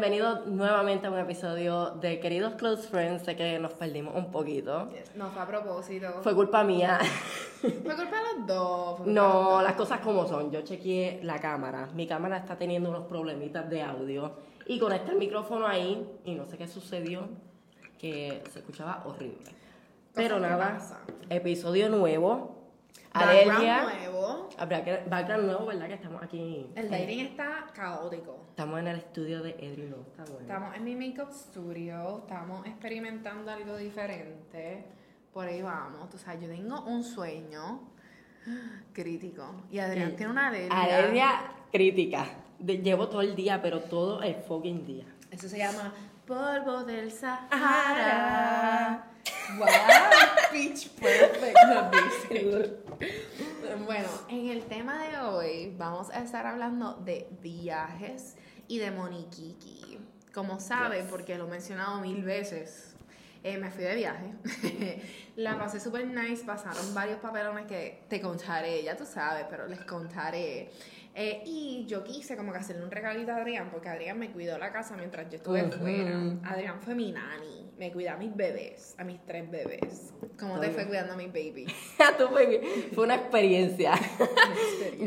Bienvenidos nuevamente a un episodio de Queridos Close Friends. Sé que nos perdimos un poquito. No fue a propósito. Fue culpa mía. Fue culpa de los dos. No, dos. las cosas como son. Yo chequeé la cámara. Mi cámara está teniendo unos problemitas de audio. Y conecté el micrófono ahí y no sé qué sucedió. Que se escuchaba horrible. Pero nada, pasan. episodio nuevo. Background Alergia. nuevo. Habrá que background nuevo, ¿verdad? Que estamos aquí. El dating está caótico. Estamos en el estudio de Edwin. Está bueno. Estamos en mi makeup studio, estamos experimentando algo diferente. Por ahí vamos. Tú sabes, yo tengo un sueño crítico. Y Adrián tiene una alergia. Alergia crítica. De- llevo todo el día, pero todo el fucking día. Eso se llama polvo del Sahara. Wow, pitch perfect. Bueno, en el tema de hoy vamos a estar hablando de viajes y de Moniquiki. Como saben, Yes. porque lo he mencionado mil veces, eh, me fui de viaje. La pasé súper nice, pasaron varios papelones que te contaré, ya tú sabes, pero les contaré. Eh, y yo quise como que hacerle un regalito a Adrián, porque Adrián me cuidó la casa mientras yo estuve Ujú. fuera. Adrián fue mi nani, me cuida a mis bebés, a mis tres bebés. ¿Cómo te Todo fue bien. cuidando a mis baby? Tú fue, fue una experiencia.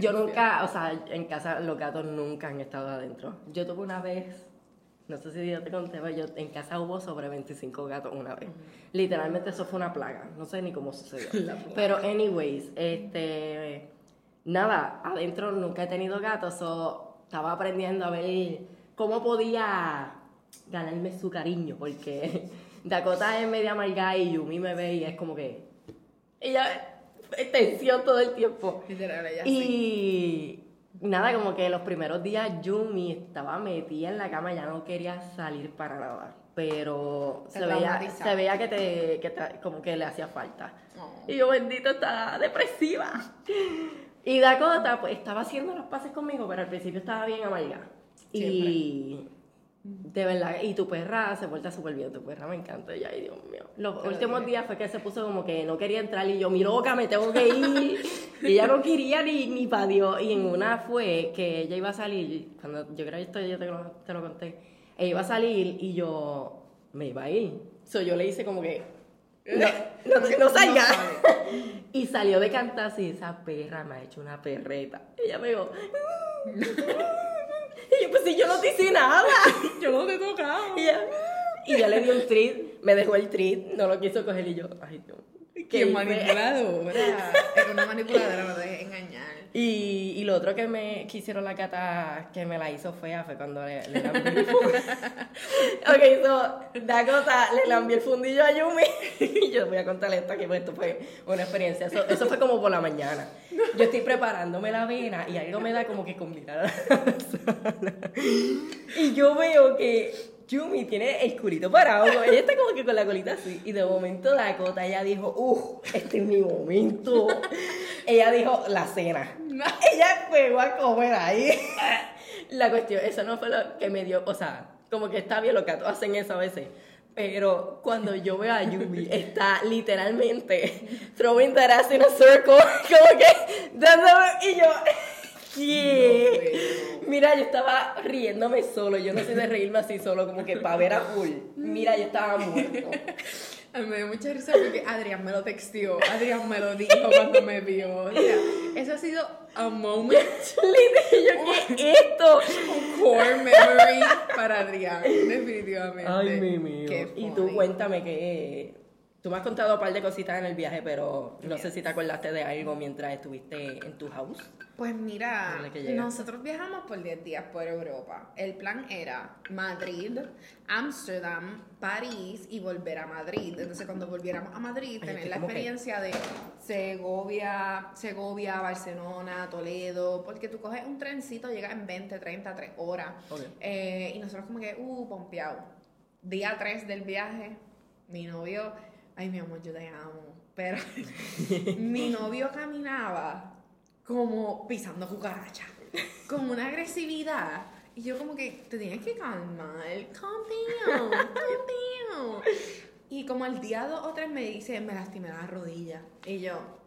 Yo nunca, o sea, en casa los gatos nunca han estado adentro. Yo tuve una vez, no sé si yo te conté, pero yo en casa hubo sobre 25 gatos una vez. Literalmente eso fue una plaga, no sé ni cómo sucedió. Pero anyways, este, nada, adentro nunca he tenido gatos, so, estaba aprendiendo a ver cómo podía ganarme su cariño, porque Dakota es media amargada y Yumi me ve y es como que ella tensión todo el tiempo. Literal, ella sí. Y nada, como que los primeros días Yumi estaba metida en la cama, ya no quería salir para nada. Pero Se veía, se veía que, te, que te- como que le hacía falta. Oh. Y yo, bendito, está depresiva. Y Dakota, pues, estaba haciendo los pases conmigo, pero al principio estaba bien amargada. Y de verdad, y tu perra se vuelta súper bien, tu perra me encanta, ya, ay Dios mío. Los Te lo últimos días fue que se puso como que no quería entrar y yo, mi loca, me tengo que ir. y ella no quería ni, ni pa' Dios. Y en una fue que ella iba a salir, cuando yo creo que esto yo te lo, te lo conté, ella iba a salir y yo me iba a ir. So, yo le hice como que, no, no, no salga. y salió de cantar y esa perra me ha hecho una perreta. Ella me dijo, y yo, pues si yo no te hice nada. Yo no te he tocado. Y, ella, y yo le di un treat, me dejó el treat, no lo quiso coger y yo, ay Dios. Qué manipuladora. Es una manipuladora, no te dejes engañar. Y, y lo otro que me que hicieron la cata que me la hizo fea fue cuando le, le lambí el fundillo. ok, so, Dakota le lambí el fundillo a Yumi. y yo voy a contarle esto aquí, porque esto fue una experiencia. Eso, eso fue como por la mañana. Yo estoy preparándome la avena y algo me da como que sala. Y yo veo que Yumi tiene el culito parado. Ella está como que con la colita así. Y de momento Dakota, ella dijo, uff, este es mi momento. Ella dijo, la cena. Ella pegó a comer ahí. La cuestión, eso no fue lo que me dio, o sea, como que está bien, los gatos hacen eso a veces. Pero cuando yo veo a Yumi, está literalmente throwing that ass in a circle, como que dándome, y yo, ¿qué? Mira, yo estaba riéndome solo, yo no sé de reírme así solo, como que para ver a full. Mira, yo estaba muerto. A mí me dio mucha risa porque Adrián me lo texteó, Adrián me lo dijo cuando me vio. O sea, eso ha sido a moment, yo, ¿qué es esto? un core memory para Adrián, definitivamente. Ay, mi mío. Y tú cuéntame que tú me has contado un par de cositas en el viaje, pero no sé si te acordaste de algo mientras estuviste en tu house. Pues mira, nosotros viajamos por 10 días por Europa. El plan era Madrid, Ámsterdam, París y volver a Madrid. Entonces cuando volviéramos a Madrid, Ay, tener la que- experiencia de Segovia, Segovia, Barcelona, Toledo, porque tú coges un trencito, llegas en 20, 30, 3 horas. Eh, y nosotros como que, uh, pompeado. Día 3 del viaje, mi novio, ay mi amor, yo te amo, pero mi novio caminaba como pisando cucaracha, con una agresividad. Y yo como que, te tienes que calmar, calm down, calm down. Y como al día dos o tres me dice, me lastimé la rodilla. Y yo,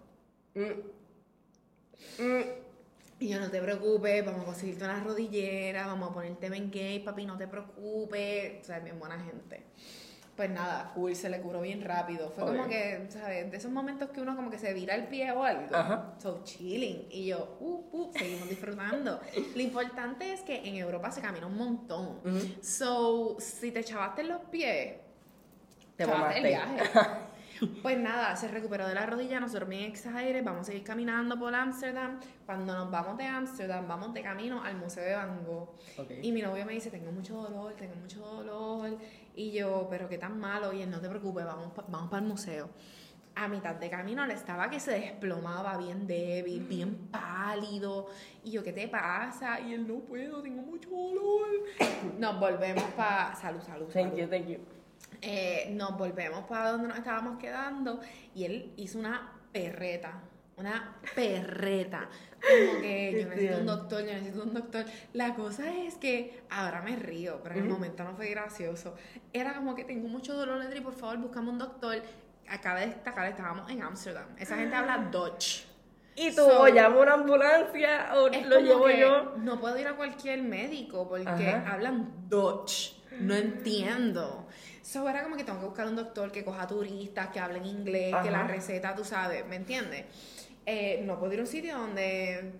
Mm. Mm. Y yo, no te preocupes, vamos a conseguirte una rodillera, vamos a ponerte Bengay, papi, no te preocupes. O sea, es bien buena gente. Pues nada, cool, se le curó bien rápido. Fue como que, ¿sabes? De esos momentos que uno como que se vira el pie o algo. Ajá. So chilling. Y yo, uh, uh, seguimos disfrutando. Lo importante es que en Europa se camina un montón. So, si te chavaste los pies, Te chavaste el viaje. Pues nada, se recuperó de la rodilla, nosotros bien excited, vamos a seguir caminando por Ámsterdam. Cuando nos vamos de Ámsterdam, vamos de camino al Museo de Van Gogh. Ok. Y mi novio me dice, tengo mucho dolor, tengo mucho dolor. Y yo, pero qué tan malo. Y él, no te preocupes, vamos, vamos para el museo. A mitad de camino le estaba que se desplomaba, bien débil, bien pálido. Y yo, ¿qué te pasa? Y él, no puedo, tengo mucho dolor. Nos volvemos para... Salud, salud, Thank salud. you, thank you. Eh, nos volvemos para donde nos estábamos quedando y él hizo una perreta. Una perreta. Como que yo necesito un doctor, yo necesito un doctor. La cosa es que ahora me río, pero en el momento no fue gracioso. Era como que tengo mucho dolor, Edri, por favor, buscame un doctor. Acaba de destacar, estábamos en Ámsterdam. Esa gente habla Dutch. ¿Y tú So- o llamo una ambulancia o lo llevo yo? No puedo ir a cualquier médico porque Ajá. hablan Dutch. No entiendo. So era como que tengo que buscar un doctor que coja turistas, que hablen inglés, que la receta, tú sabes, ¿me entiendes? Eh, no puedo ir a un sitio donde,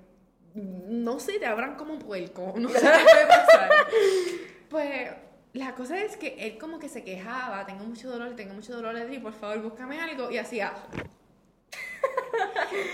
no sé, te abran como puerco, no sé qué puede pasar. Pues la cosa es que él como que se quejaba, tengo mucho dolor, tengo mucho dolor, Edri, por favor, búscame algo, y hacía...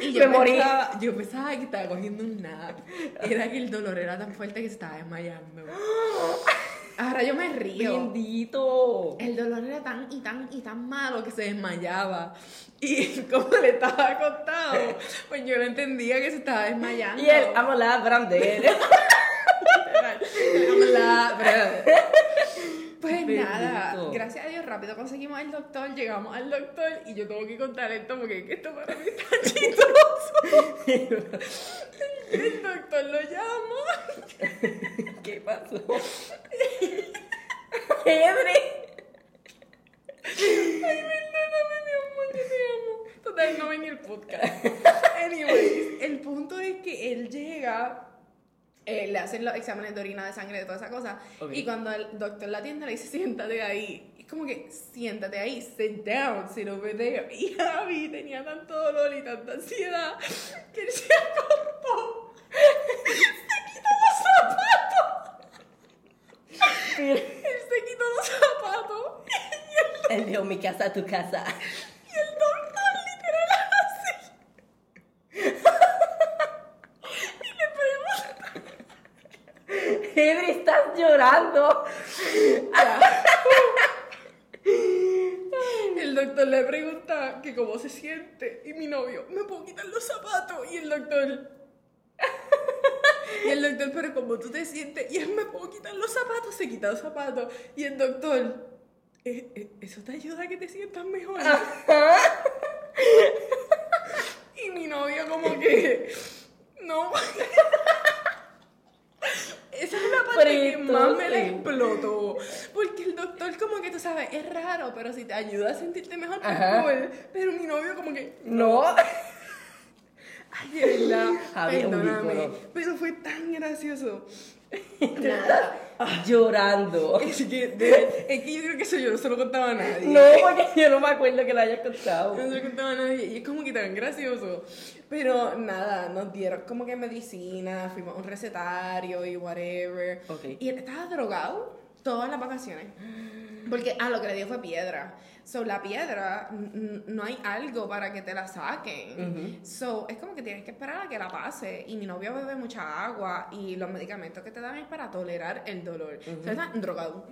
Y yo Me morí. pensaba, yo pensaba que estaba cogiendo un nap. Era que el dolor era tan fuerte que se estaba desmayando. Ahora yo me río. Bendito. El dolor era tan y tan y tan malo que se desmayaba. Y como le estaba acostado, pues yo no entendía que se estaba desmayando. Y él, amo la Brandel. La- Pues Bendito. nada, gracias a Dios rápido conseguimos el doctor, llegamos al doctor y yo tengo que contar esto porque es que esto para mí está chistoso. El doctor lo llama ¿Qué pasó? Henry. Ay, perdóname, mi amor, que te amo. Total, no ven el podcast. Anyways, el punto es que él llega, eh, le hacen los exámenes de orina, de sangre, de toda esa cosa. Y cuando el doctor la atiende, le dice, siéntate ahí. Es como que, siéntate ahí, sit down, sit over there. Y Javi tenía tanto dolor y tanta ansiedad que él se acostó. Se quitó los zapatos. Él se quitó los zapatos. Él dijo, mi casa, tu casa. y el doctor literal así. y le Henry, estás llorando. El doctor le pregunta que cómo se siente. Y mi novio, ¿me puedo quitar los zapatos? Y el doctor. Y el doctor, pero ¿cómo tú te sientes? Y él, ¿me puedo quitar los zapatos? Se quita los zapatos. Y el doctor, "Eh, eh, ¿eso te ayuda a que te sientas mejor? Y mi novio como que, no. Esa es la parte que Frito, más me explotó. Porque el doctor como que tú sabes, es raro, pero si te ayuda a sentirte mejor, pues cool. Pero mi novio como que, No. ay, de verdad, perdóname. Pero fue tan gracioso. Nada. Llorando. Es que, de- es que yo creo que eso yo no se lo contaba a nadie. No, porque yo no me acuerdo que lo hayas contado. No se lo contaba a nadie y es como que tan gracioso. Pero nada, nos dieron como que medicina, fuimos a un recetario y whatever. Ok. Y él estaba drogado todas las vacaciones. Porque, ah, lo que le dio fue piedra. So, la piedra, no hay algo para que te la saquen. So, es como que tienes que esperar a que la pase. Y mi novio bebe mucha agua y los medicamentos que te dan es para tolerar el dolor. O sea, está drogado.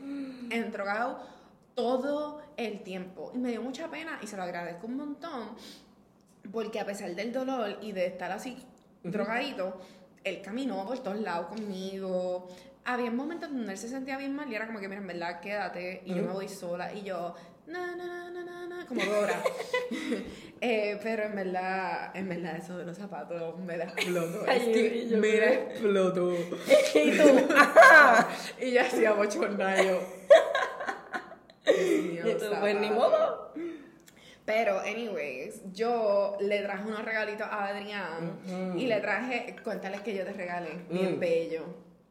Drogado todo el tiempo. Y me dio mucha pena y se lo agradezco un montón. Porque a pesar del dolor y de estar así drogadito, él caminó por todos lados conmigo. Había momentos donde él se sentía bien mal y era como que, mira, en verdad, quédate y yo me voy sola. Y yo, na, na, na, na, na, como Dora. Eh, pero en verdad, en verdad, eso de los zapatos me la explotó. Es Ay, que yo me la explotó. Y tú, ajá. Y ya hacía bochornayo. Y tú, pues ni modo. Pero, anyways, yo le traje unos regalitos a Adrián y le traje, cuéntales que yo te regalé, bien Mm. bello,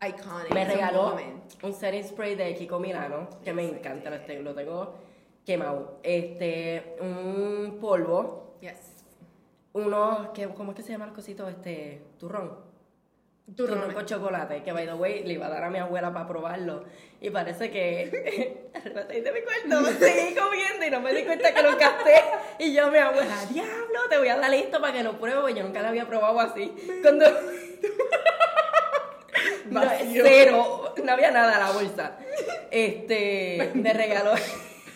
iconic. Me regaló un setting spray de Kiko Milano, que me encanta, lo tengo quemado. Este, un polvo, Yes. uno, que, ¿cómo es que se llama el cosito? Este, turrón. Turrón Turrón. con chocolate, que by the way le iba a dar a mi abuela para probarlo. Y parece que arrebaté de mi cuarto, seguí comiendo y no me di cuenta que lo gasté. Y yo, mi abuela, diablo, te voy a dar esto para que lo pruebe. Yo nunca lo había probado así. Cuando. No, cero, no había nada en la bolsa. Este, me regaló.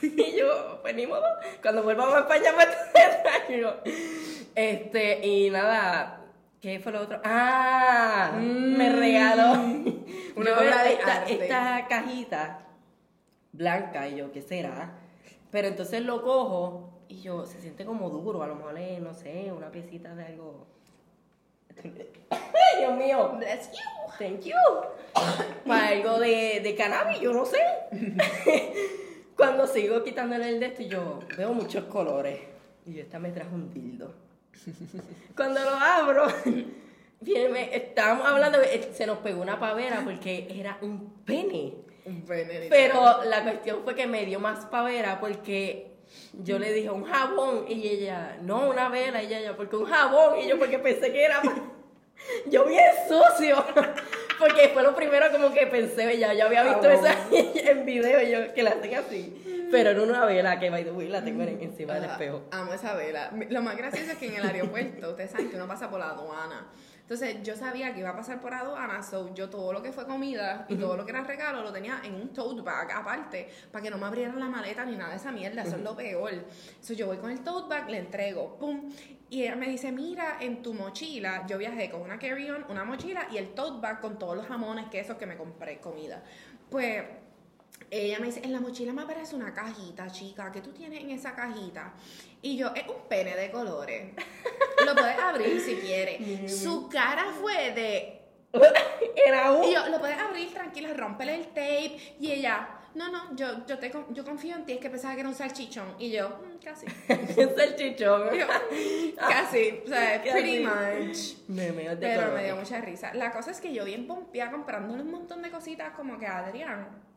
Y yo, pues ni modo, cuando vuelvamos a España, pues te traigo. Este, y nada, ¿qué fue lo otro? Ah, me regaló Una obra de esta, arte. esta cajita blanca, y yo, ¿qué será? Pero entonces lo cojo y yo, se siente como duro, a lo mejor es, no sé, una piecita de algo. ¡Ay, Dios mío! Bless you. Thank you. Para algo de, de cannabis, yo no sé. Cuando sigo quitándole el de esto, yo veo muchos colores. Y esta me trajo un dildo. Cuando lo abro, viene, estábamos hablando, eh, se nos pegó una pavera porque era un pene. Un pene. Pero la cuestión fue que me dio más pavera porque yo le dije un jabón y ella, no, una vela. Y ella, porque un jabón. Y yo, porque pensé que era. Yo bien sucio. Porque fue lo primero como que pensé, ya yo había visto Jabón. esa en video yo, que la hacen así. Pero en una vela que by the way la tengo en- encima del Ah, espejo. Amo esa vela. Lo más gracioso es que en el aeropuerto, ustedes saben que uno pasa por la aduana. Entonces, yo sabía que iba a pasar por aduana, so yo todo lo que fue comida y todo lo que era regalo lo tenía en un tote bag aparte, para que no me abrieran la maleta ni nada de esa mierda, eso es lo peor. So yo voy con el tote bag, le entrego, pum, y ella me dice, mira, en tu mochila, yo viajé con una carry-on, una mochila y el tote bag con todos los jamones, quesos que me compré, comida. Pues ella me dice, en la mochila me aparece una cajita, chica, ¿qué tú tienes en esa cajita? Y yo, es un pene de colores. Lo puedes abrir si quieres. Su cara fue de... Era un Y yo, lo puedes abrir tranquila, rómpele el tape. Y ella, no, no, yo, yo, te, yo confío en ti, es que pensaba que era un salchichón. Y yo, "Mm, casi. salchichón. Y yo, casi, o sea, pretty much. Memeos de Pero me dio mucha risa. La cosa es que yo bien pompeada comprándole un montón de cositas como que a Adrián.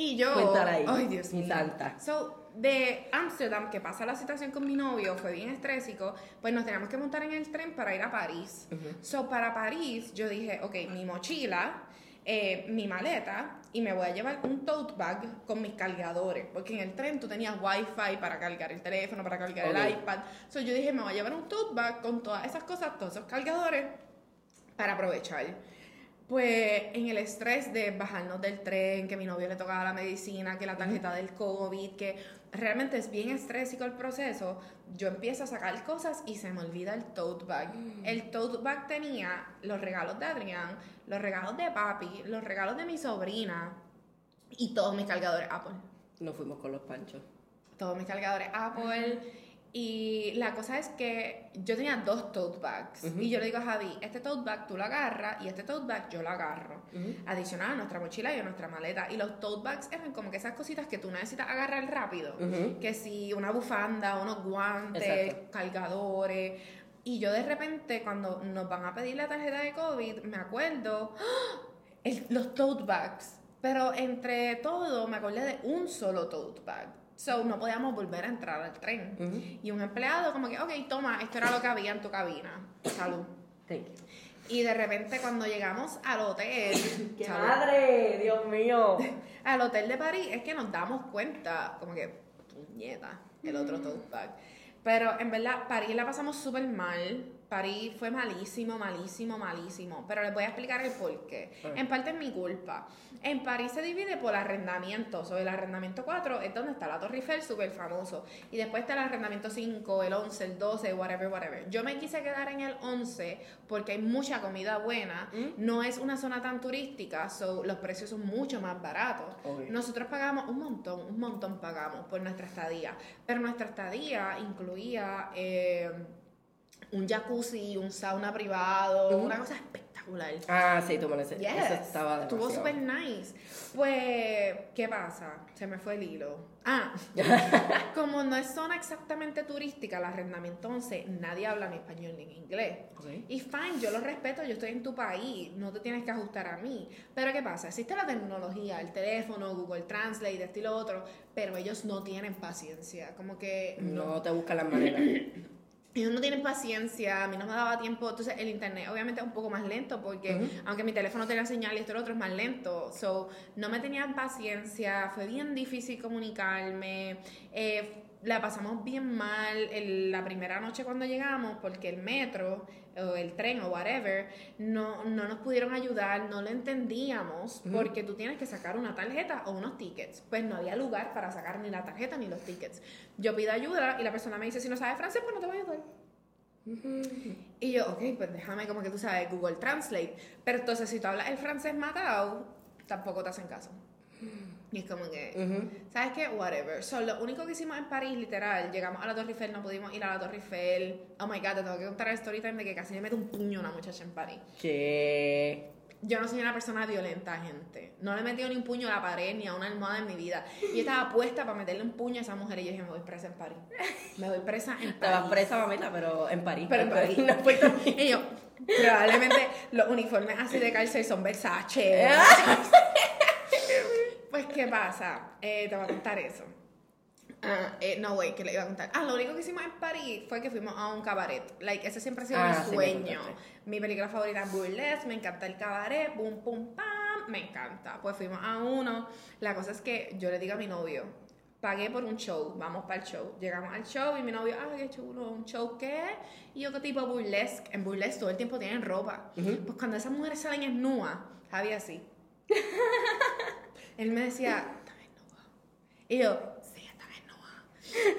Y yo. Ay, Dios mi mío. santa. So, de Ámsterdam, que pasa la situación con mi novio, fue bien estrésico, pues nos teníamos que montar en el tren para ir a París. So, para París, yo dije, ok, mi mochila, eh, mi maleta, y me voy a llevar un tote bag con mis cargadores, porque en el tren tú tenías wifi para cargar el teléfono, para cargar Ok. el iPad. So, yo dije, me voy a llevar un tote bag con todas esas cosas, todos esos cargadores, para aprovechar. Pues en el estrés de bajarnos del tren, que mi novio le tocaba la medicina, que la tarjeta del COVID, que realmente es bien estrésico el proceso, yo empiezo a sacar cosas y se me olvida el tote bag. El tote bag tenía los regalos de Adrián, los regalos de papi, los regalos de mi sobrina y todos mis cargadores Apple. Nos fuimos con los panchos. Todos mis cargadores Apple. Y la cosa es que yo tenía dos tote bags. Y yo le digo a Javi, este tote bag tú lo agarras y este tote bag yo lo agarro. Adicional a nuestra mochila y a nuestra maleta. Y los tote bags eran como que esas cositas que tú necesitas agarrar rápido. Que si una bufanda, unos guantes, Exacto. cargadores. Y yo de repente, cuando nos van a pedir la tarjeta de COVID, me acuerdo ¡ah! el- los tote bags. Pero entre todo, me acordé de un solo tote bag. So, no podíamos volver a entrar al tren. Ujú. Y un empleado como que, ok, toma, esto era lo que había en tu cabina. Salud. Thank you. Y de repente cuando llegamos al hotel, ¡Qué salud, madre! ¡Dios mío! al hotel de París, es que nos damos cuenta, como que, puñeta, el otro tote bag. Pero en verdad, París la pasamos súper mal. París fue malísimo, malísimo, malísimo. Pero les voy a explicar el porqué. Ah. En parte es mi culpa. En París se divide por arrendamiento. Sobre el arrendamiento 4 es donde está la Torre Eiffel, súper famoso. Y después está el arrendamiento 5, el 11, el 12, whatever, whatever. Yo me quise quedar en el 11 porque hay mucha comida buena. Mm. No es una zona tan turística, so los precios son mucho más baratos. Nosotros pagamos un montón, un montón pagamos por nuestra estadía. Pero nuestra estadía incluía eh, un jacuzzi, un sauna privado, una cosa espectacular. Ah, sí, tú me lo. Yes, Eso estaba estuvo súper nice. Pues, ¿qué pasa? Se me fue el hilo. Ah, como no es zona exactamente turística, el arrendamiento 11, nadie habla ni español ni en inglés. Ok. Y fine, yo lo respeto, yo estoy en tu país, no te tienes que ajustar a mí. Pero ¿qué pasa? Existe la tecnología, el teléfono, Google Translate, esto y lo otro, pero ellos no tienen paciencia. Como que No te buscan las maneras. ellos no tienen paciencia, a mí no me daba tiempo, entonces el internet obviamente es un poco más lento porque aunque mi teléfono tenía señal y esto y lo otro es más lento, so no me tenían paciencia, fue bien difícil comunicarme, eh, la pasamos bien mal el- la primera noche cuando llegamos porque el metro o el tren o whatever no, no nos pudieron ayudar, no lo entendíamos porque tú tienes que sacar una tarjeta o unos tickets, pues no había lugar para sacar ni la tarjeta ni los tickets. Yo pido ayuda y la persona me dice si no sabes francés pues no te voy a ayudar. Y yo, ok, pues déjame como que tú sabes Google Translate. Pero entonces si tú hablas el francés matado, tampoco te hacen caso. Y es como que, Ujú. ¿sabes qué? Whatever. So, lo único que hicimos en París, literal, llegamos a la Torre Eiffel, no pudimos ir a la Torre Eiffel. Oh my god, te tengo que contar el story time de que casi le meto un puño a una muchacha en París. Que. Yo no soy una persona violenta, gente. No le he metido ni un puño a la pared ni a una almohada en mi vida. Y yo estaba puesta para meterle un puño a esa mujer y yo dije, me voy presa en París. Me voy presa en París. presa, mamita, pero en París. Pero en París. No. Y yo, probablemente los uniformes así de cárcel son Versace. pues, ¿qué pasa? Eh, te voy a contar eso. Ah, eh, no, güey, que le iba a contar. Ah, lo único que hicimos en París fue que fuimos a un cabaret. Like, ese siempre ha sido Ah, mi sí, sueño. contaste. mi película favorita es Burlesque, me encanta el cabaret, boom, pum, pam, me encanta. Pues fuimos a uno. La cosa es que yo le digo a mi novio, pagué por un show, vamos para el show. Llegamos al show y mi novio, ah, qué chulo, un show qué? Y yo, ¿qué tipo burlesque? En burlesque todo el tiempo tienen ropa. Ujú. Pues cuando esas mujeres salen en nua, Javi así. Él me decía, ¿estás desnuda? Y yo, sí, estás.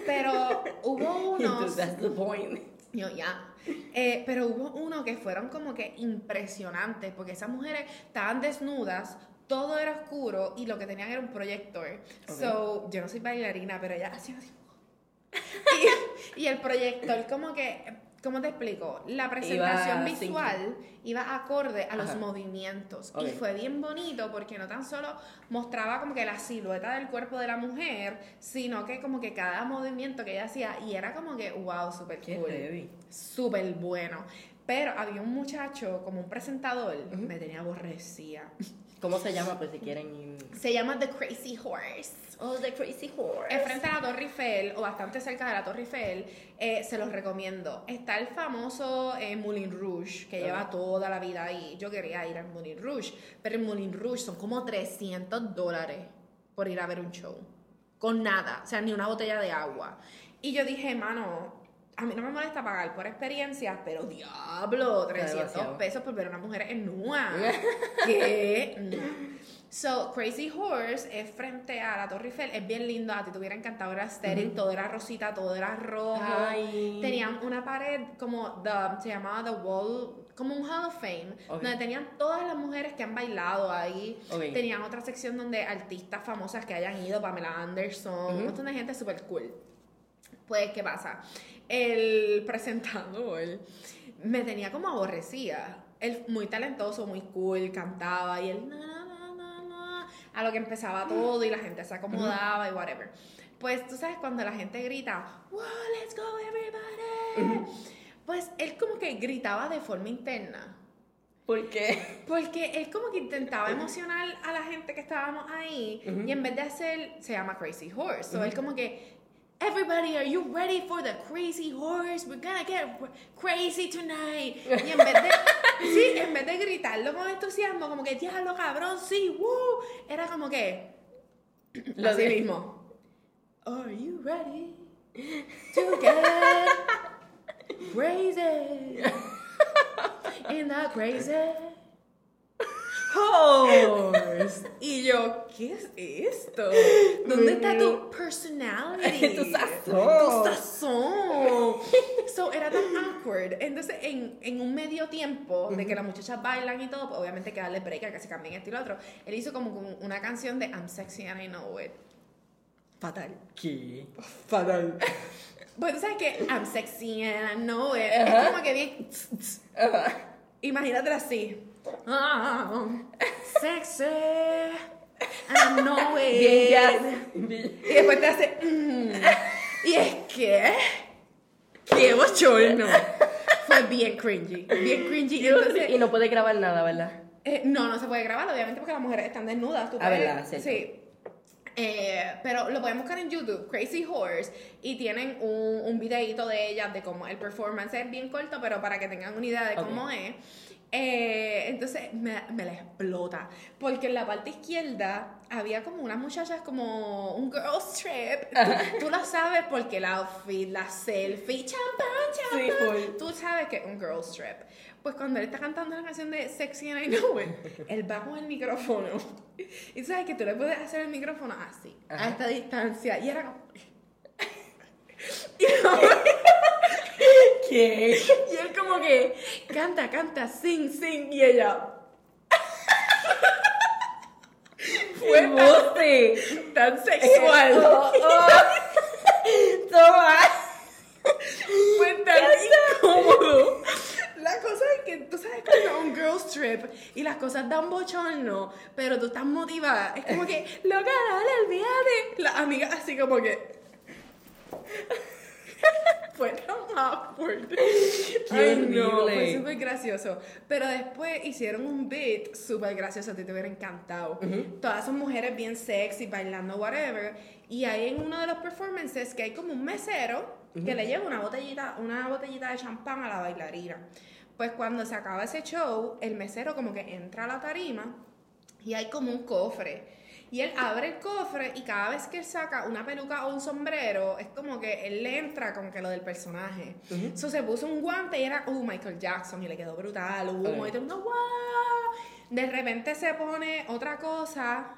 Pero hubo unos... That's the point. Yo, ya. Eh, pero hubo uno que fueron como que impresionantes, porque esas mujeres estaban desnudas, todo era oscuro y lo que tenían era un proyector. Ok. So, yo no soy bailarina, pero ella hacía así. Y, y el proyector, como que, ¿cómo te explico? La presentación Iba visual iba acorde a los Ajá. movimientos. Y fue bien bonito porque no tan solo mostraba como que la silueta del cuerpo de la mujer, sino que como que cada movimiento que ella hacía, y era como que, wow, súper cool súper bueno. Pero había un muchacho, como un presentador, me tenía aborrecida. ¿Cómo se llama? Pues si quieren ir. Se llama The Crazy Horse. Oh, The Crazy Horse. Es frente a la Torre Eiffel, o bastante cerca de la Torre Eiffel, eh, se los recomiendo. Está el famoso eh, Moulin Rouge, que lleva toda la vida ahí. Yo quería ir al Moulin Rouge, pero el Moulin Rouge son como 300 dólares por ir a ver un show. Con nada, o sea, ni una botella de agua. Y yo dije, mano, a mí no me molesta pagar por experiencias, pero diablo, 300 demasiado. pesos por ver a una mujer en nua. ¿Qué? No. So, Crazy Horse es frente a la Torre Eiffel, es bien lindo, a ti te hubiera encantado, era Ujú. todo era rosita, todo era rojo. Ay. Tenían una pared como, the, se llamaba The Wall, como un Hall of Fame, donde tenían todas las mujeres que han bailado ahí. Tenían otra sección donde artistas famosas que hayan ido, Pamela Anderson, un montón de gente súper cool. Pues, ¿qué pasa? El presentador me tenía como aborrecida. Él muy talentoso, muy cool, cantaba y él na, na, na, na, a lo que empezaba todo y la gente se acomodaba y whatever. Pues tú sabes cuando la gente grita, wow, let's go everybody. Pues él como que gritaba de forma interna. ¿Por qué? Porque él como que intentaba emocionar a la gente que estábamos ahí Ujú. y en vez de hacer, se llama Crazy Horse, so Ujú. él como que, everybody, are you ready for the Crazy Horse? We're gonna get crazy tonight. Y en vez de, sí, en vez de gritarlo con entusiasmo, como que, diablo, cabrón, sí, woo, era como que, Lo así mismo. Are you ready to get crazy? In the crazy horse. Y yo, ¿qué es esto? ¿Dónde está tu personality? Tu sazón. Tu sazón. So, era tan awkward. Entonces, en, en un medio tiempo de que las muchachas bailan y todo, pues obviamente hay que darle break a que se cambien esto y lo otro. Él hizo como una canción de I'm sexy and I know it. Fatal. ¿Qué? Fatal. Pues tú sabes que I'm sexy and I know it. Es como que bien. Imagínate así. Ah, sexy. I know it. Bien jazz. Y después te hace. mm. Y es que. ¡Qué bochorno! Fue bien cringy. Bien cringy. Entonces, Y no puede grabar nada, ¿verdad? eh, no, no se puede grabar, obviamente, porque las mujeres están desnudas. Tú Ah, puedes-. Sí. Eh, pero lo pueden buscar en YouTube, Crazy Horse, y tienen un, un videito de ellas de cómo el performance es bien corto, pero para que tengan una idea de cómo es. Eh, entonces me, me la explota, porque en la parte izquierda había como unas muchachas como un girls trip. Tú, tú lo sabes porque el outfit, la selfie, champán, Sí, champán. full. Tú sabes que es un girls trip. Pues cuando él está cantando la canción de Sexy and I Know It, él va con el micrófono. Y sabes que tú le puedes hacer el micrófono así, Ajá. a esta distancia. Y era como. Y como- ¿Qué? y él como que canta, canta, sing, sing. Y ella. Fue tan, tan sexual. Oh, oh. Toma. Fue tan incómodo. La cosa es que tú sabes cuando es un girls trip y las cosas dan bochorno, pero tú estás motivada. Es como que, loca, dale, olvídate. La amiga así como que. Fue tan awkward. Ay, no, fue súper gracioso. Pero después hicieron un beat súper gracioso, a ti te hubiera encantado. Todas son mujeres bien sexy, bailando, whatever. Y hay en uno de los performances que hay como un mesero que le lleva una botellita, una botellita de champán a la bailarina. Pues cuando se acaba ese show, el mesero como que entra a la tarima y hay como un cofre. Y él abre el cofre y cada vez que él saca una peluca o un sombrero, es como que él le entra con que lo del personaje. So, se puso un guante y era, uh, Michael Jackson, y le quedó brutal, hubo Ok. y todo el mundo, "Wow". De repente se pone otra cosa.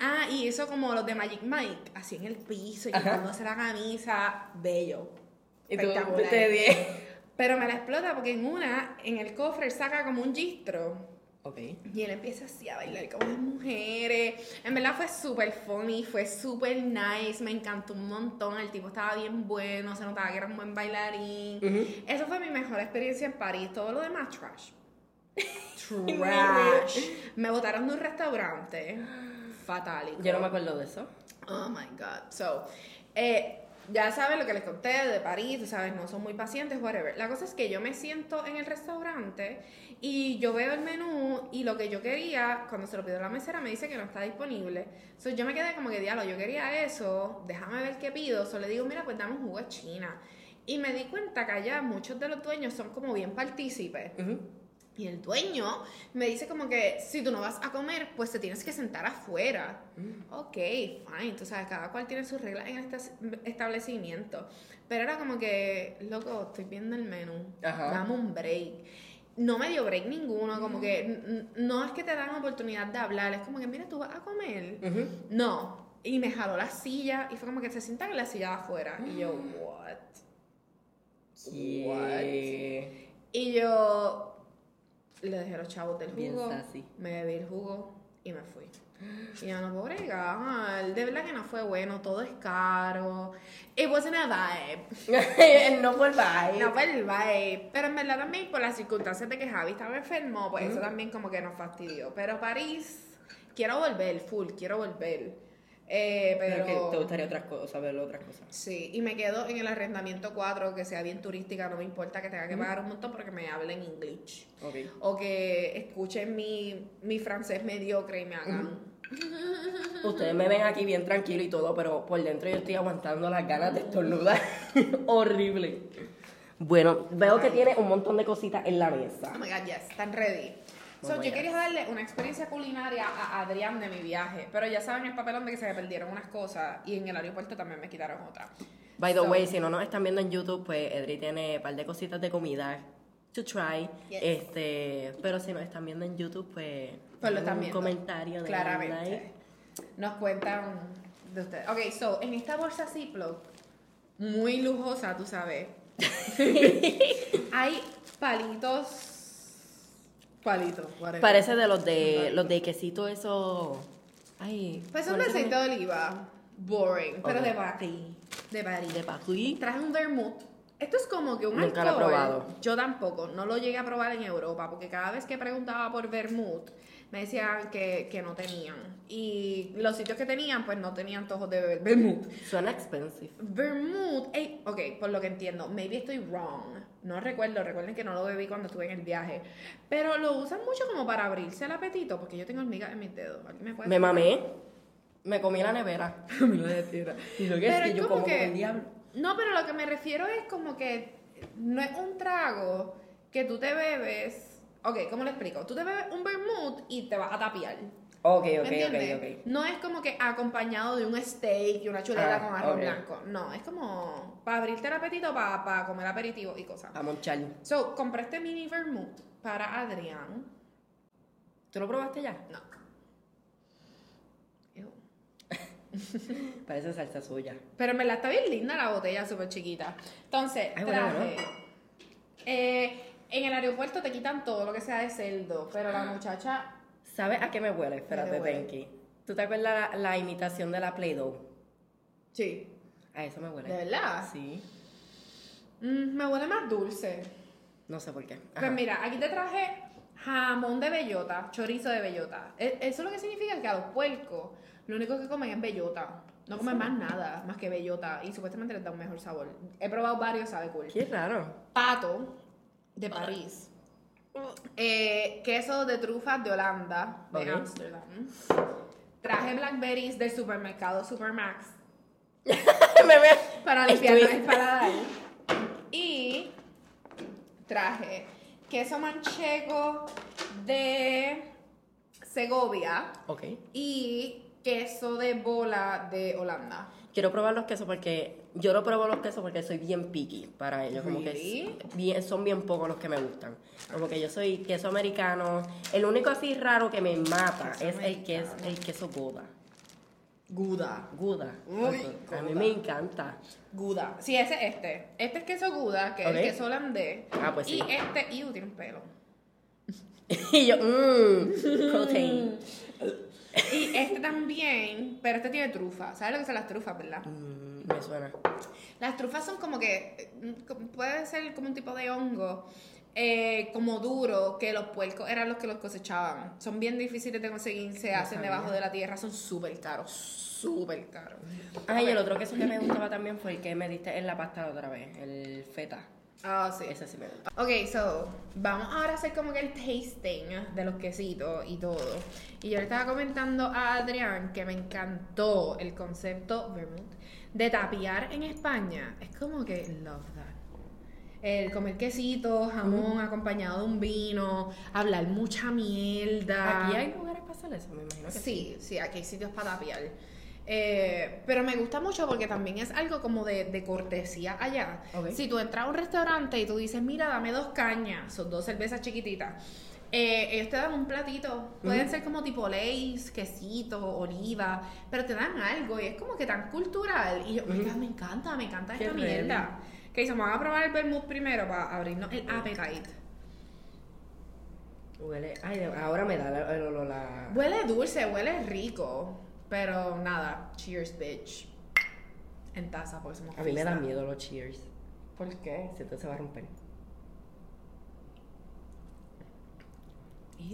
Ah, y hizo como los de Magic Mike, así en el piso y quitándose la camisa, bello. Y tú te di. Pero me la explota porque en una, en el cofre, él saca como un gistro. Ok. Y él empieza así a bailar como las mujeres. En verdad fue súper funny, fue súper nice, me encantó un montón. El tipo estaba bien bueno, se notaba que era un buen bailarín. Ujú. Eso fue mi mejor experiencia en París. Todo lo demás, trash. Trash. me botaron de un restaurante. Fatálico. Yo no me acuerdo de eso. Oh my god. So, eh, ya saben lo que les conté de París, sabes, no son muy pacientes, whatever. La cosa es que yo me siento en el restaurante y yo veo el menú y lo que yo quería, cuando se lo pido a la mesera, me dice que no está disponible. So, yo me quedé como que, diablo, yo quería eso, déjame ver qué pido. So, le digo, mira, pues dame un jugo de China. Y me di cuenta que allá muchos de los dueños son como bien partícipes. Y el dueño me dice como que si tú no vas a comer, pues te tienes que sentar afuera. Ok, fine, tú sabes, cada cual tiene sus reglas en este establecimiento. Pero era como que, loco, estoy viendo el menú, Ajá. dame un break. No me dio break ninguno, como que n- n- no es que te dan oportunidad de hablar, es como que, mira, tú vas a comer. Ujú. No, y me jaló la silla y fue como que se sientan en la silla de afuera. Y yo, what? ¿Qué? Y yo le dejé los chavos del jugo, me bebí el jugo y me fui. Y yo no puedo bregar, de verdad que no fue bueno, todo es caro. It wasn't a vibe, no por bye. no fue el vibe. Pero en verdad también por las circunstancias de que Javi estaba enfermo, pues eso también como que nos fastidió. Pero París, quiero volver, full, quiero volver. Eh, Pero pero... que te gustaría otras cosas, ver otras cosas. Sí, y me quedo en el arrendamiento 4, que sea bien turística, no me importa que tenga que pagar un montón porque me hablen inglés. Ok. O que escuchen mi, mi francés mediocre y me hagan. Ustedes me ven aquí bien tranquilo y todo, pero por dentro yo estoy aguantando las ganas de estornudar. Horrible. Bueno, veo que tiene un montón de cositas en la mesa. Oh my god, yes, están ready. So, yo quería darle una experiencia culinaria a Adrián de mi viaje, pero ya saben el papelón de que se me perdieron unas cosas y en el aeropuerto también me quitaron otras. By the So- way, si no nos están viendo en YouTube, pues Edri tiene un par de cositas de comida to try. Yes. Este, pero si nos están viendo en YouTube, pues, Pues lo un viendo. comentario de Claramente. like. Nos cuentan de ustedes. Ok, so, en esta bolsa Ziploc, muy lujosa, tú sabes, hay palitos. Whatever. Parece de los de los de quesito eso. Ay. Pues un ¿cuál es el aceite de oliva. Boring, pero de París. De nombre? De París. Traje un vermouth Esto es como que un Nunca lo he alcohol- probado. Yo tampoco, no lo llegué a probar en Europa, porque cada vez que preguntaba por vermouth, me decían que, que no tenían. Y los sitios que tenían, pues no tenían antojos de beber vermouth. Suena expensive. Vermouth, ey, ok, por lo que entiendo, maybe estoy wrong. No recuerdo, recuerden que no lo bebí cuando estuve en el viaje. Pero lo usan mucho como para abrirse el apetito, porque yo tengo hormigas en mis dedos. ¿Alguien me puede Me mamé. Me comí la nevera. Me lo decía. Y lo que Pero es que es yo como como que- como el diablo. No, pero lo que me refiero es como que no es un trago que tú te bebes. Ok, ¿cómo lo explico? Tú te bebes un vermouth y te vas a tapiar. Ok, ¿Me ok, ok, ok. No es como que acompañado de un steak y una chuleta Ah, con arroz ok. blanco. No, es como para abrirte el apetito, para, comer aperitivo y cosas. A monchar. So, compré este mini vermouth para Adrián. ¿Tú lo probaste ya? No. Parece salsa suya. Pero en verdad está bien linda la botella, súper chiquita. Entonces, Ay, bueno, traje. eh, en el aeropuerto te quitan todo lo que sea de cerdo, pero la muchacha. ¿Sabes a qué me huele? Espérate. Tenki. ¿Tú te acuerdas la, la imitación de la Play-Doh? Sí. A eso me huele. ¿De verdad? Sí. Mm, me huele más dulce. No sé por qué. Ajá. Pues mira, aquí te traje jamón de bellota, chorizo de bellota. E- Eso lo que significa que a los puercos lo único que comen es bellota. No comen más nada, más que bellota. Y supuestamente les da un mejor sabor. He probado varios, sabe cool. Qué raro. Pato de París. Eh, queso de trufas de Holanda, de Ok. Amsterdam. Traje blackberries del supermercado Supermax para limpiar el paladar. Y traje queso manchego de Segovia Ok. y queso de bola de Holanda. Quiero probar los quesos porque yo no pruebo los quesos porque soy bien picky para ellos. Como que Really? es bien, son bien pocos los que me gustan. Como que yo soy queso americano. El único así raro que me mata es el queso, el queso Gouda. Gouda. Gouda. Uy, a mí me encanta. Gouda. Sí, ese es este. Este es queso Gouda, que es el queso holandés. Ah, pues y sí. este, iu, tiene un pelo. y yo, mmm, protein. Y este también, pero este tiene trufa. ¿Sabes lo que son las trufas, verdad? Mm, me suena. Las trufas son como que, puede ser como un tipo de hongo, eh, como duro, que los puercos eran los que los cosechaban. Son bien difíciles de conseguir, se No hacen sabía. debajo de la tierra, son súper caros, súper caros. Ay, el otro queso que me gustaba también fue el que me diste en la pasta la otra vez, el feta. Ah, sí. Ese sí me gusta. Ok, so, vamos ahora a hacer como que el tasting de los quesitos y todo. Y yo le estaba comentando a Adrián que me encantó el concepto vermouth de tapiar en España. Es como que love that. El comer quesito, jamón acompañado de un vino, hablar mucha mierda. Aquí hay lugares para hacer eso, me imagino que Sí, sí, aquí hay sitios para tapiar. Eh, pero me gusta mucho porque también es algo como de, de cortesía allá. Si tú entras a un restaurante y tú dices, mira, dame dos cañas, son dos cervezas chiquititas, eh, ellos te dan un platito. Pueden ser como tipo lace, quesito, oliva, pero te dan algo y es como que tan cultural. Y yo, "Oiga, me encanta, me encanta Qué esta mierda. Que se van a probar el vermouth primero para abrirnos el appetite. Huele. Ay, ahora me da la- el olor la. Huele dulce, huele rico. Pero nada, cheers, bitch. En taza, porque somos A mí me dan miedo los cheers. ¿Por qué? Siento que se va a romper.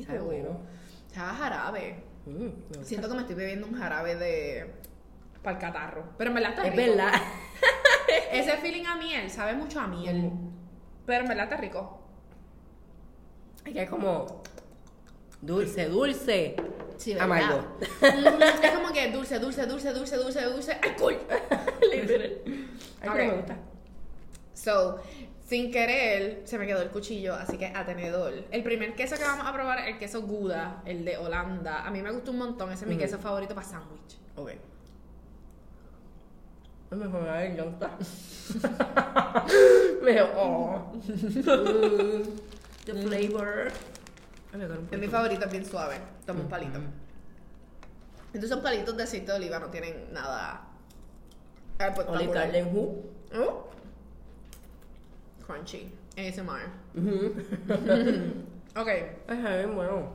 Sabe bueno. Sabe a jarabe. Mm, me. Siento que me estoy bebiendo un jarabe de. para el catarro. Pero en verdad está Es rico. verdad. Ese feeling a miel, sabe mucho a miel. Pero en verdad está rico. Es que es como. Dulce, dulce. Sí, ¿verdad? Amargo. Mm, es como que dulce, dulce, dulce, dulce, dulce, dulce. ¡Alcohol! Literal. Ay, Ok. pero me gusta. So, sin querer, se me quedó el cuchillo, así que a tenedor. El primer queso que vamos a probar es el queso Gouda, el de Holanda. A mí me gusta un montón, ese es mi Ujú. queso favorito para sándwich. Ok. Me llanta. me oh. Mm, The flavor. Es mi favorito, es bien suave. Toma un palito. Estos son palitos de aceite de oliva, no tienen nada. Olive espectacular. Garden Who. Oh. Crunchy. ASMR. Ujú. Ok. Bien bueno.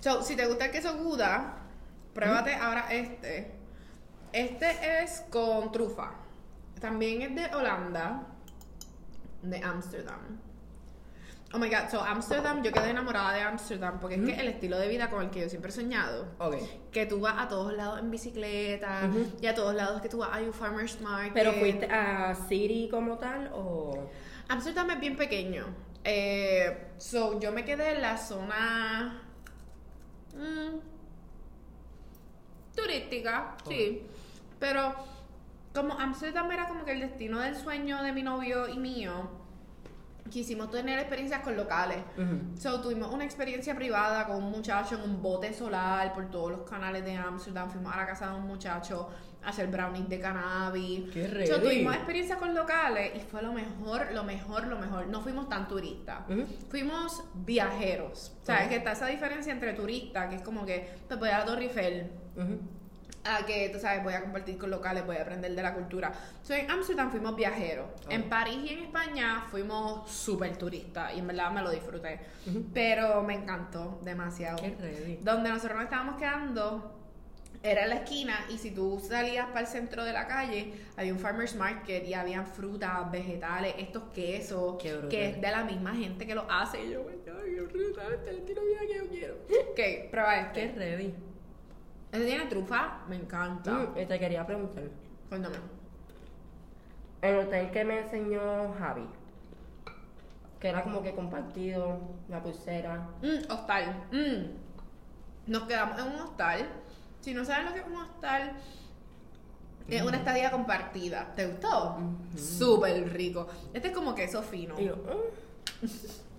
So, si te gusta el queso Gouda, pruébate ahora este. Este es con trufa. También es de Holanda. de Amsterdam. Oh my god, so Amsterdam, yo quedé enamorada de Amsterdam porque es que el estilo de vida con el que yo siempre he soñado, Ok. que tú vas a todos lados en bicicleta y a todos lados que tú vas a un farmer's market. ¿Pero fuiste a City como tal o...? Amsterdam es bien pequeño. Eh, so, yo me quedé en la zona mm, turística, sí. Pero como Amsterdam era como que el destino del sueño de mi novio y mío, quisimos tener experiencias con locales. Ujú. So, tuvimos una experiencia privada con un muchacho en un bote solar por todos los canales de Amsterdam. Fuimos a la casa de un muchacho a hacer brownies de cannabis. ¡Qué So, tuvimos experiencias con locales y fue lo mejor, lo mejor, lo mejor. No fuimos tan turistas. Fuimos viajeros. ¿Sabes? Ajá. Que está esa diferencia entre turista, que es como que te voy a la Torre Eiffel. A que, tú sabes, voy a compartir con locales, voy a aprender de la cultura. So, en Amsterdam fuimos viajeros. En París y en España fuimos súper turistas y en verdad me lo disfruté. Pero me encantó demasiado. ¡Qué ready! Donde nosotros nos estábamos quedando era en la esquina y si tú salías para el centro de la calle había un farmer's market y habían frutas, vegetales, estos quesos que es de la misma gente que lo hace y yo, este es el estilo de vida que yo quiero. Ok, prueba este. ¡Qué ready! ¿Este tiene trufa? Me encanta. Mm, y te quería preguntar. Cuéntame. El hotel que me enseñó Javi, que era como que compartido, la pulsera. Mm, hostal. Mm. Nos quedamos en un hostal. Si no saben lo que es un hostal, es una estadía compartida. ¿Te gustó? Súper rico. Este es como queso fino. Y yo, mm,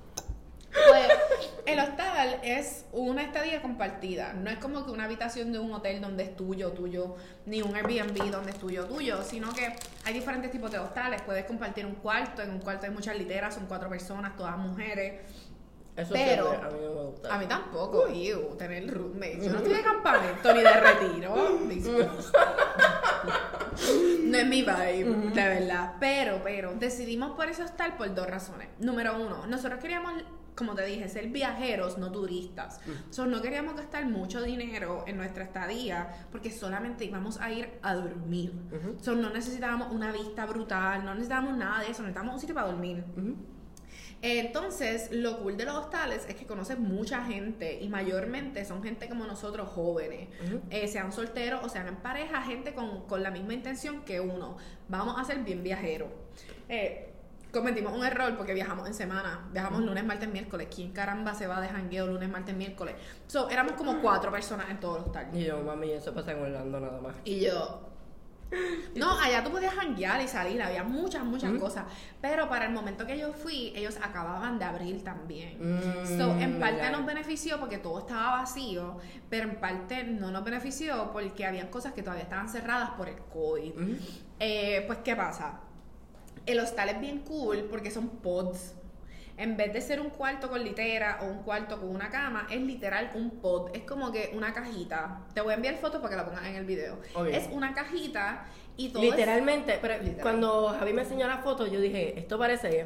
Pues, el hostal es una estadía compartida. No es como que una habitación de un hotel donde es tuyo, tuyo, ni un Airbnb donde es tuyo, tuyo, sino que hay diferentes tipos de hostales. Puedes compartir un cuarto, en un cuarto hay muchas literas, son cuatro personas, todas mujeres. Eso Pero- siempre a mí no me gusta. A mí tampoco, ew, tener roommate. Yo no estoy de campamento ni de retiro. No es mi vibe, de verdad. Pero, pero, decidimos por ese hostal por dos razones. Número uno, nosotros queríamos, como te dije, ser viajeros, no turistas. So, no queríamos gastar mucho dinero en nuestra estadía porque solamente íbamos a ir a dormir. So, no necesitábamos una vista brutal, no necesitábamos nada de eso, necesitábamos un sitio para dormir. Ujú. Entonces, lo cool de los hostales es que conoces mucha gente y mayormente son gente como nosotros jóvenes, Ujú. Eh, sean solteros o sean en pareja, gente con, con la misma intención que uno. Vamos a ser bien viajeros. Eh, cometimos un error porque viajamos en semana, viajamos lunes, martes, miércoles. ¿Quién caramba se va de jangueo lunes, martes, miércoles? So, éramos como cuatro personas en todo el hostal. Y yo, mami, eso pasa en Orlando nada más. Y yo. No, allá tú podías janguear y salir, había muchas, muchas cosas. Pero para el momento que yo fui, ellos acababan de abrir también. Mm, so, en parte nos benefició porque todo estaba vacío, pero en parte no nos benefició porque había cosas que todavía estaban cerradas por el COVID. Ujú. Eh, pues, ¿qué pasa? El hostal es bien cool porque son pods. En vez de ser un cuarto con litera o un cuarto con una cama, es literal un pod. Es como que una cajita. Te voy a enviar fotos para que la pongas en el video. Es una cajita y todo es- Literalmente, pero Literal. cuando Javi me enseñó la foto, yo dije, esto parece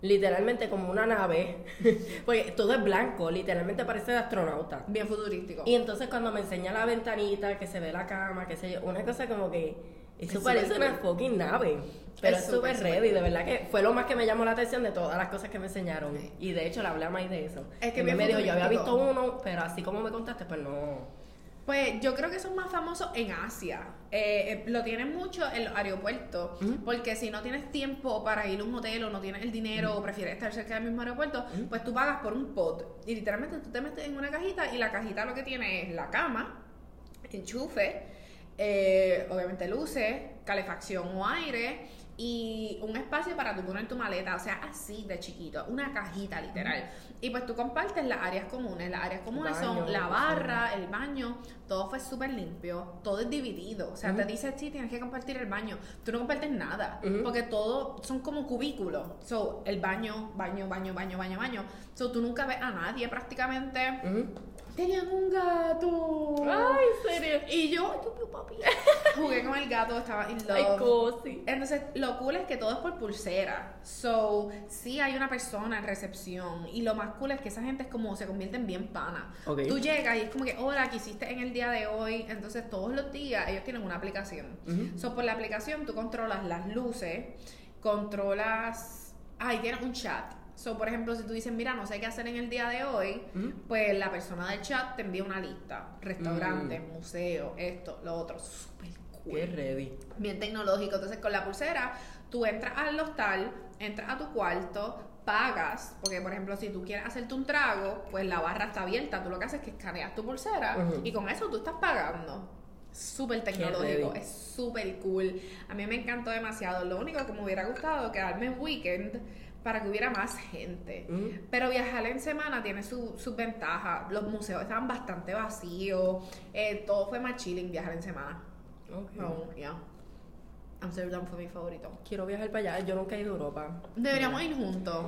literalmente como una nave, porque todo es blanco, literalmente parece de astronauta. bien futurístico. Y entonces cuando me enseña la ventanita, que se ve la cama, que sé yo, una cosa como que eso Es parece una fucking nave. Pero Es súper ready, de verdad que fue lo más que me llamó la atención de todas las cosas que me enseñaron. Sí. Y de hecho le hablé a May de eso. Es que Y me dijo, yo había visto uno, pero así como me contaste, pues no. Pues yo creo que son más famosos en Asia. Eh, eh, lo tienen mucho en los aeropuertos. Porque si no tienes tiempo para ir a un hotel o no tienes el dinero o prefieres estar cerca del mismo aeropuerto, pues tú pagas por un pod. Y literalmente tú te metes en una cajita y la cajita lo que tiene es la cama, enchufe, eh, obviamente luces, calefacción o aire y un espacio para tú poner tu maleta, o sea, así de chiquito, una cajita literal. Y pues tú compartes las áreas comunes. Las áreas comunes Baño, son la barra, el baño, todo fue súper limpio, todo es dividido. O sea, te dice, sí, tienes que compartir el baño. Tú no compartes nada, Ujú. porque todo son como cubículos. So, el baño, baño, baño, baño, baño, baño. So, tú nunca ves a nadie prácticamente. Tenían un gato. Ay, serio. Y yo, ay, papi. Jugué con el gato, estaba in Ay, love. cosi. Entonces, lo cool es que todo es por pulsera. So, sí hay una persona en recepción. Y lo más cool es que esa gente es como se convierten bien pana. Ok. Tú llegas y es como que, hola, ¿qué hiciste en el día de hoy? Entonces, todos los días ellos tienen una aplicación. Ujú. So, por la aplicación tú controlas las luces, controlas ahí tienes un chat. So, por ejemplo, si tú dices, mira, no sé qué hacer en el día de hoy, pues la persona del chat te envía una lista. Restaurantes, Mm. museos, esto, lo otro. Súper cool. Qué ready. Bien tecnológico. Entonces, con la pulsera, tú entras al hostal, entras a tu cuarto, pagas, porque por ejemplo, si tú quieres hacerte un trago, pues la barra está abierta. Tú lo que haces es que escaneas tu pulsera y con eso tú estás pagando. Súper tecnológico, es súper cool. A mí me encantó demasiado. Lo único que me hubiera gustado quedarme en weekend para que hubiera más gente. Mm. Pero viajar en semana tiene su- sus ventajas. Los museos estaban bastante vacíos. eh, todo fue más chilling viajar en semana. Amsterdam fue mi favorito. Quiero viajar para allá. Yo nunca he ido a Europa. Deberíamos ir juntos.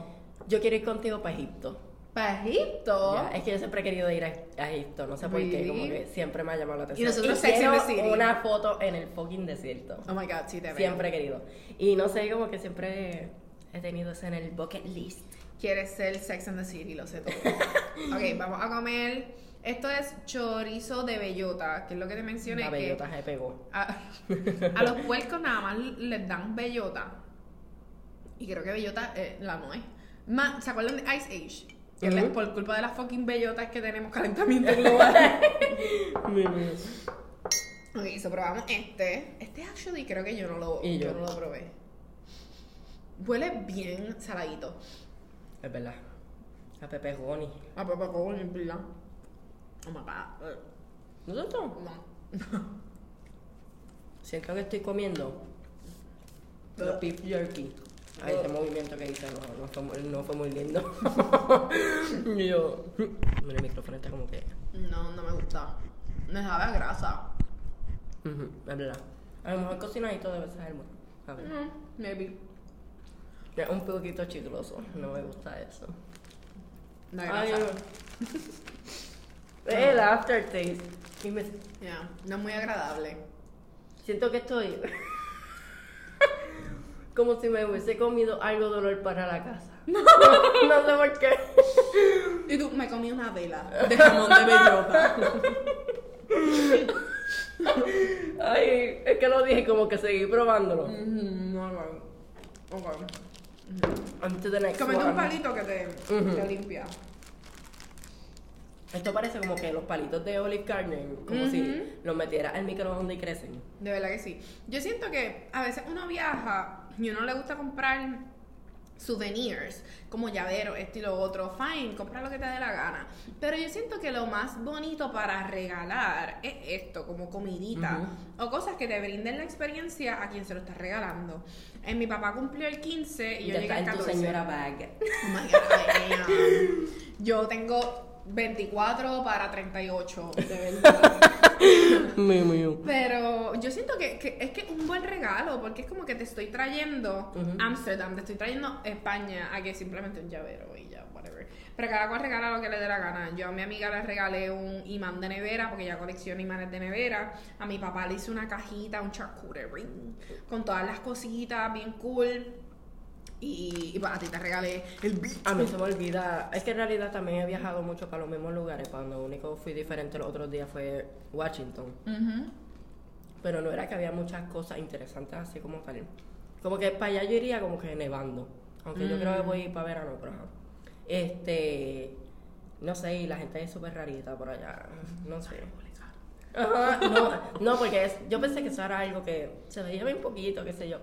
Yo quiero ir contigo para Egipto. ¿Para Egipto? Ya, es que yo siempre he querido ir a, a Egipto, no sé por qué, como que siempre me ha llamado la atención. nosotros and the City. una foto en el fucking desierto. Oh my god, sí, te veo. Siempre he querido. Y no sé, como que siempre he tenido eso en el bucket list. Quieres ser Sex and the City, lo sé todo. ok, vamos a comer. Esto es chorizo de bellota, que es lo que te mencioné. La que bellota se pegó. a, a los puercos nada más les dan bellota. Y creo que bellota eh, la nuez. Ma- ¿Se acuerdan de Ice Age? Que le- por culpa de las fucking bellotas que tenemos calentamiento global. ok, so probamos este. Este actually creo que yo no lo, yo yo. no lo probé. Huele bien saladito. es verdad. A Pepe Goni. A papá con en verdad. Oh my god. ¿No es esto? No. Siento que estoy comiendo los beef jerky. Ay, ese movimiento que hice no, no, fue, muy- no fue muy lindo. Y yo, mira, el micrófono está como que... No, no me gusta. Me sabe a grasa. Es verdad. A lo mejor cocinadito debe ser bueno. A ver. Mm, maybe. Es un poquito chicloso. No me gusta eso. La Ay. el aftertaste. Y me no es muy agradable. siento que estoy como si me hubiese comido algo de olor para la casa. No, no sé por qué. Y tú, me comí una vela de jamón de bellota. Ay, es que lo dije como que seguí probándolo. Mm, no, no. Ok. On to the next Comete un palito que te limpia. Esto parece como que los palitos de Olive Garden, como si los metiera al microondas y crecen. De verdad que sí. Yo siento que a veces uno viaja y uno le gusta comprar souvenirs, como llavero, esto y lo otro. Fine, compra lo que te dé la gana. Pero yo siento que lo más bonito para regalar es esto, como comidita. O cosas que te brinden la experiencia a quien se lo estás regalando. En mi papá cumplió el 15 y yo ya llegué al en tu 14. señora bag. Oh my God. Yo tengo 24 para 38, de verdad. Mío, mío. Pero yo siento que, que es que es un buen regalo, porque es como que te estoy trayendo. Ámsterdam, te estoy trayendo España, a que simplemente un llavero y ya, whatever. Pero cada cual regala lo que le dé la gana. Yo a mi amiga le regalé un imán de nevera, porque ella colecciona imanes de nevera. A mi papá le hice una cajita, un charcuterie con todas las cositas bien cool. Y, y pues, a ti te regalé el beat. A mí se me olvida. Es que en realidad también he viajado mucho para los mismos lugares. Cuando único fui diferente los otros días fue Washington. Pero no era que había muchas cosas interesantes así como tal. Como que para allá yo iría como que nevando. Aunque yo creo que voy para verano, pero ajá. Este. No sé, y la gente es súper rarita por allá. No sé. Ajá, no, no, porque es- yo pensé que eso era algo que se veía bien poquito, qué sé yo.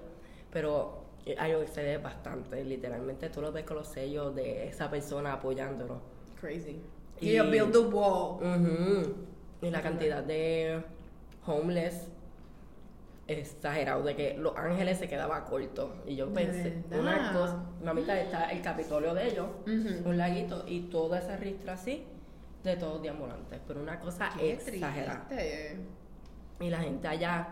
Pero algo que se ve bastante. Literalmente tú lo ves con los sellos de esa persona apoyándolo. Crazy. Y- Y yo build the wall. Y la cantidad de homeless exagerado de que Los Ángeles se quedaba corto. Y yo ¿De pensé, una cosa, mamita, está el Capitolio de ellos, un laguito y toda esa ristra así de todos deambulantes. Pero una cosa Qué exagerada. triste. Y la gente allá.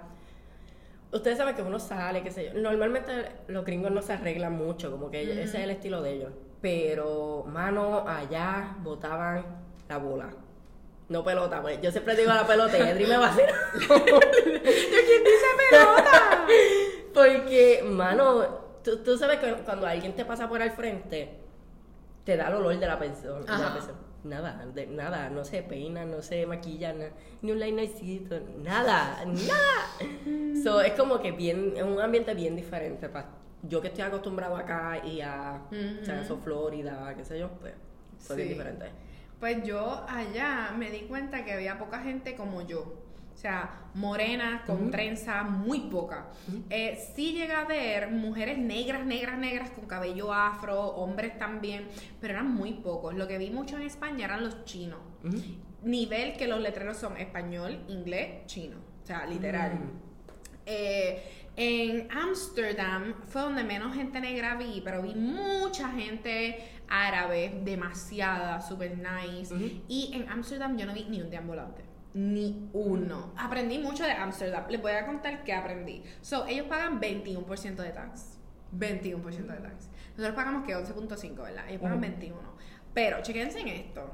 Ustedes saben que uno sale, qué sé yo. Normalmente los gringos no se arreglan mucho, como que ese es el estilo de ellos. Pero, mano, allá botaban la bola. No pelota, pues. Yo siempre digo la pelota y Edri me vacila. ¿Quién dice pelota? Porque, mano, tú, tú sabes que cuando alguien te pasa por al frente, te da el olor de la persona. Nada, de, nada, no se peina, no se maquilla, na- ni un linercito, nada, nada. so, es como que bien, es un ambiente bien diferente para yo que estoy acostumbrado acá y a, o sea, Ujú. eso Florida, qué sé yo, pues, fue bien diferente. Pues yo allá me di cuenta que había poca gente como yo. O sea, morena, con trenza, muy poca. Eh, sí llega a ver mujeres negras, negras, negras, con cabello afro, hombres también, pero eran muy pocos. Lo que vi mucho en España eran los chinos. Nivel que los letreros son español, inglés, chino. O sea, literal. Mm. Eh, en Ámsterdam fue donde menos gente negra vi, pero vi mucha gente árabe, demasiada, super nice. Y en Ámsterdam yo no vi ni un deambulante. Ni uno. Aprendí mucho de Ámsterdam. Les voy a contar qué aprendí. So, ellos pagan 21% de tax. 21% de tax. Nosotros pagamos que 11.5, ¿verdad? Ellos pagan Ujú. 21. Pero, chequense en esto.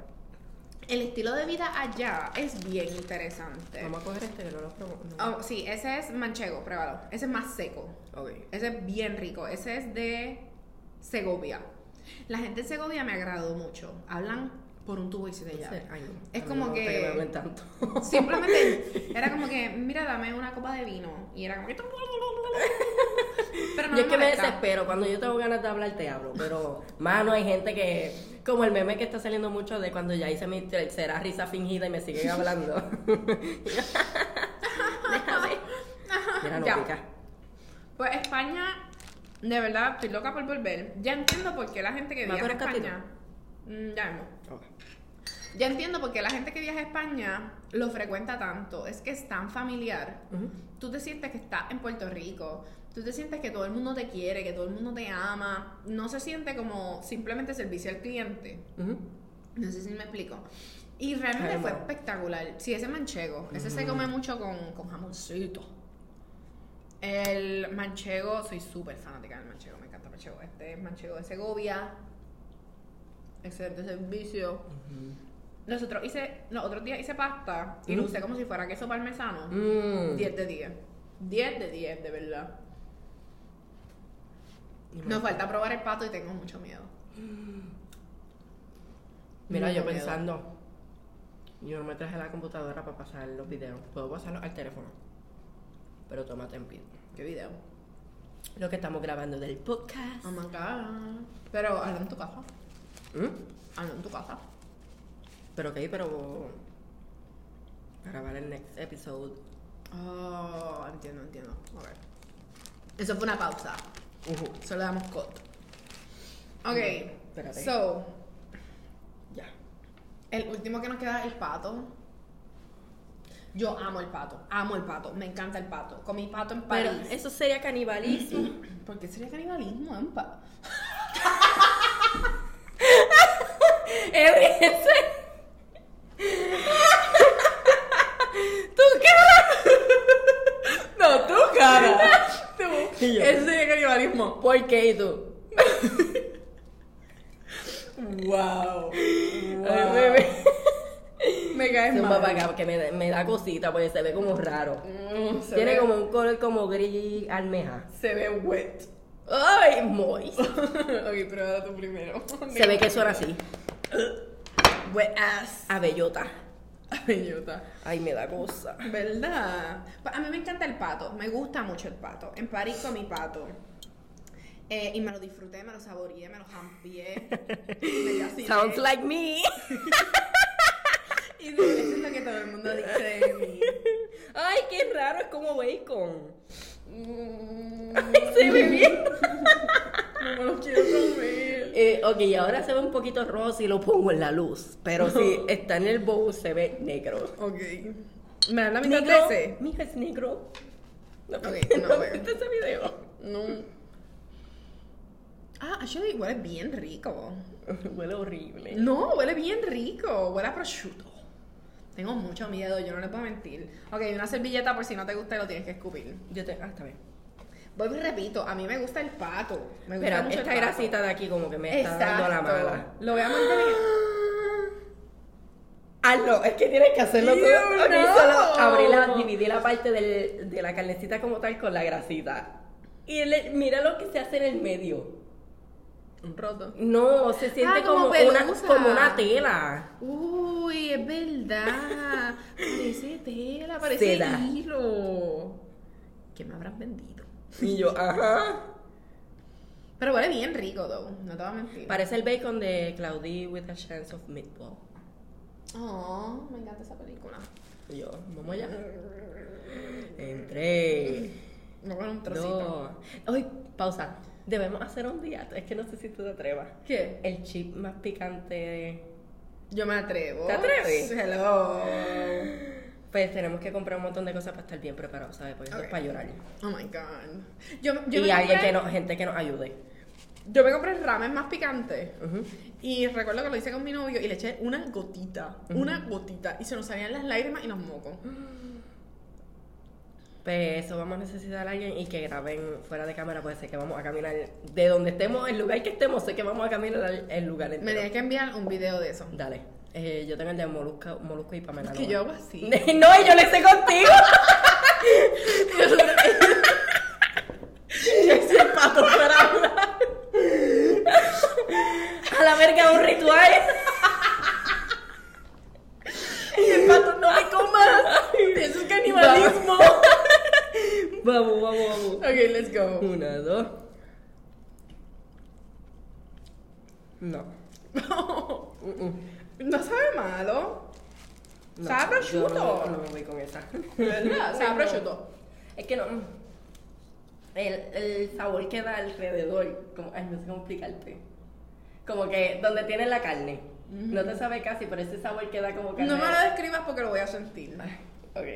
El estilo de vida allá es bien interesante. Vamos a coger este que no lo probó. no. Oh, sí, ese es manchego, pruébalo. Ese es más seco. Ese es bien rico. Ese es de Segovia. La gente de Segovia me agradó mucho. Hablan por un tubo y se te llave. Sí, ay, no. Es como no gusta que- me hablen tanto. Simplemente era como que, mira, dame una copa de vino. Y era como que. Pero no yo es que me desespero, cuando yo tengo ganas de hablar te hablo, pero mano, hay gente que, como el meme que está saliendo mucho de cuando ya hice mi tercera risa fingida y me siguen hablando. Déjame. Mira, no Ya. pica. Pues España, de verdad, estoy loca por volver. Ya entiendo por qué la gente que ¿Va a catino? España. Mm, Ya vemos. Ya entiendo por qué la gente que viaja a España lo frecuenta tanto. Es que es tan familiar. Tú te sientes que estás en Puerto Rico. Tú te sientes que todo el mundo te quiere, que todo el mundo te ama. No se siente como simplemente servicio al cliente. No sé si me explico. Y realmente Ay, fue espectacular. Sí, ese manchego. Ese se come mucho con, con jamoncito. El manchego, soy súper fanática del manchego. Me encanta el manchego. Este es manchego de Segovia. Excelente servicio. Nosotros hice, los otros días hice pasta y lo Mm. usé como si fuera queso parmesano. Mm. 10 de 10. 10 de 10, de verdad. Nos falta probar el pato y tengo mucho miedo. Mira, Mucho yo miedo. pensando, yo no me traje la computadora para pasar los videos. Puedo pasarlos al teléfono. Pero tómate en pie. ¿Qué video? Lo que estamos grabando del podcast. Oh my god. Pero hazlo en tu casa. ¿Mm? Hazlo en tu casa. Pero ok, pero. Para grabar el next episode. Oh, entiendo, entiendo. Ok. Eso fue una pausa. Solo damos cut. Ok. espérate. So, Ya. el último que nos queda es el pato. Yo amo el pato. Amo el pato. Me encanta el pato. Comí pato en Pero París. eso sería canibalismo. ¿Por qué sería canibalismo? Es ese. ¡Tu cara! No, tu cara. Yo, Eso sería canibalismo. ¿Por qué tú? Wow. Bebé. Me caes Zumba mal. para acá, que me, me da cosita porque se ve como raro. Mm, Tiene ve- como un color como gris almeja. Se ve wet. ¡Ay, moist! ok, pero ahora tú primero. Se ve que eso era así. Wet ass. A bellota. Bellota. Ay, me da cosa. ¿Verdad? A mí me encanta el pato. Me gusta mucho el pato. En París comí pato. Eh, y me lo disfruté, me lo saboreé, me lo jampié. Sounds like me. Y eso es lo que todo el mundo dice de mí. Ay, qué raro, es como bacon. Mm, Se ve bien. no lo quiero comer. Eh, ok, ahora se ve un poquito rosa y lo pongo en la luz. Pero si está en el bowl, se ve negro. Ok. ¿Me dan la mitad de ¿Negro? ese? Mija, es negro. No, Ok, no, no veo. ese video. No. Ah, actually huele bien rico. Huele horrible. No, huele bien rico. Huele a prosciutto. Tengo mucho miedo, yo no le puedo mentir. Ok, una servilleta por si no te gusta y lo tienes que escupir. Yo te... Ah, está bien. Vuelvo y repito, a mí me gusta el pato. Me gusta mucho esta el pato. grasita de aquí como que me está Exacto. dando la mala. Lo voy a mantener. No, es que tienes que hacerlo todo. No. solo abrí la, dividí la parte del- de la carnecita como tal con la grasita. Y le- mira lo que se hace en el medio. Un roto. No, se siente Ah, como como, una, como una tela. Uy, es verdad. Parece tela, parece hilo. ¿Qué me habrás vendido? Y yo, ajá. Pero huele bien rico, though. No te voy a mentir. Parece el bacon de Claudie with a chance of meatball. Oh, me encanta esa película. Y yo, vamos allá. Entré. Me con un trocito. Uy, pausa. Debemos hacer un día. Es que no sé si tú te atrevas. ¿Qué? El chip más picante de... Yo me atrevo. ¿Te atreves? Hello. Pues tenemos que comprar un montón de cosas para estar bien preparados, ¿sabes? Porque esto Ok. es para llorar. Oh my god. Yo, yo y me alguien compré- que no, gente que nos ayude. Yo me compré ramen más picante. Y recuerdo que lo hice con mi novio y le eché una gotita. Una gotita. Y se nos salían las lágrimas y los mocos. Pues eso vamos a necesitar a alguien y que graben fuera de cámara, puede ser que vamos a caminar de donde estemos, el lugar que estemos, sé que vamos a caminar el lugar Me entero. tienes que enviar un video de eso. Dale. Eh, yo tengo el de Molusco, Molusco y Pamela. Es que yo hago así. no, y yo le sé contigo. yo soy el pato para hablar. A la verga, un ritual. el pato no me comas. Eso es canibalismo. Vamos, vamos, vamos. ok, let's go. Una, dos. No. Mm, mm. No sabe malo. No, Sabe a yo prosciutto. No, no me voy con esa. ¿Verdad? Sabe a prosciutto. Es que no. El, el sabor que da alrededor, como, ay, no sé cómo explicarte. Como que donde tiene la carne. No te sabe casi, pero ese sabor que da como carne. No me lo describas porque lo voy a sentir. Ok.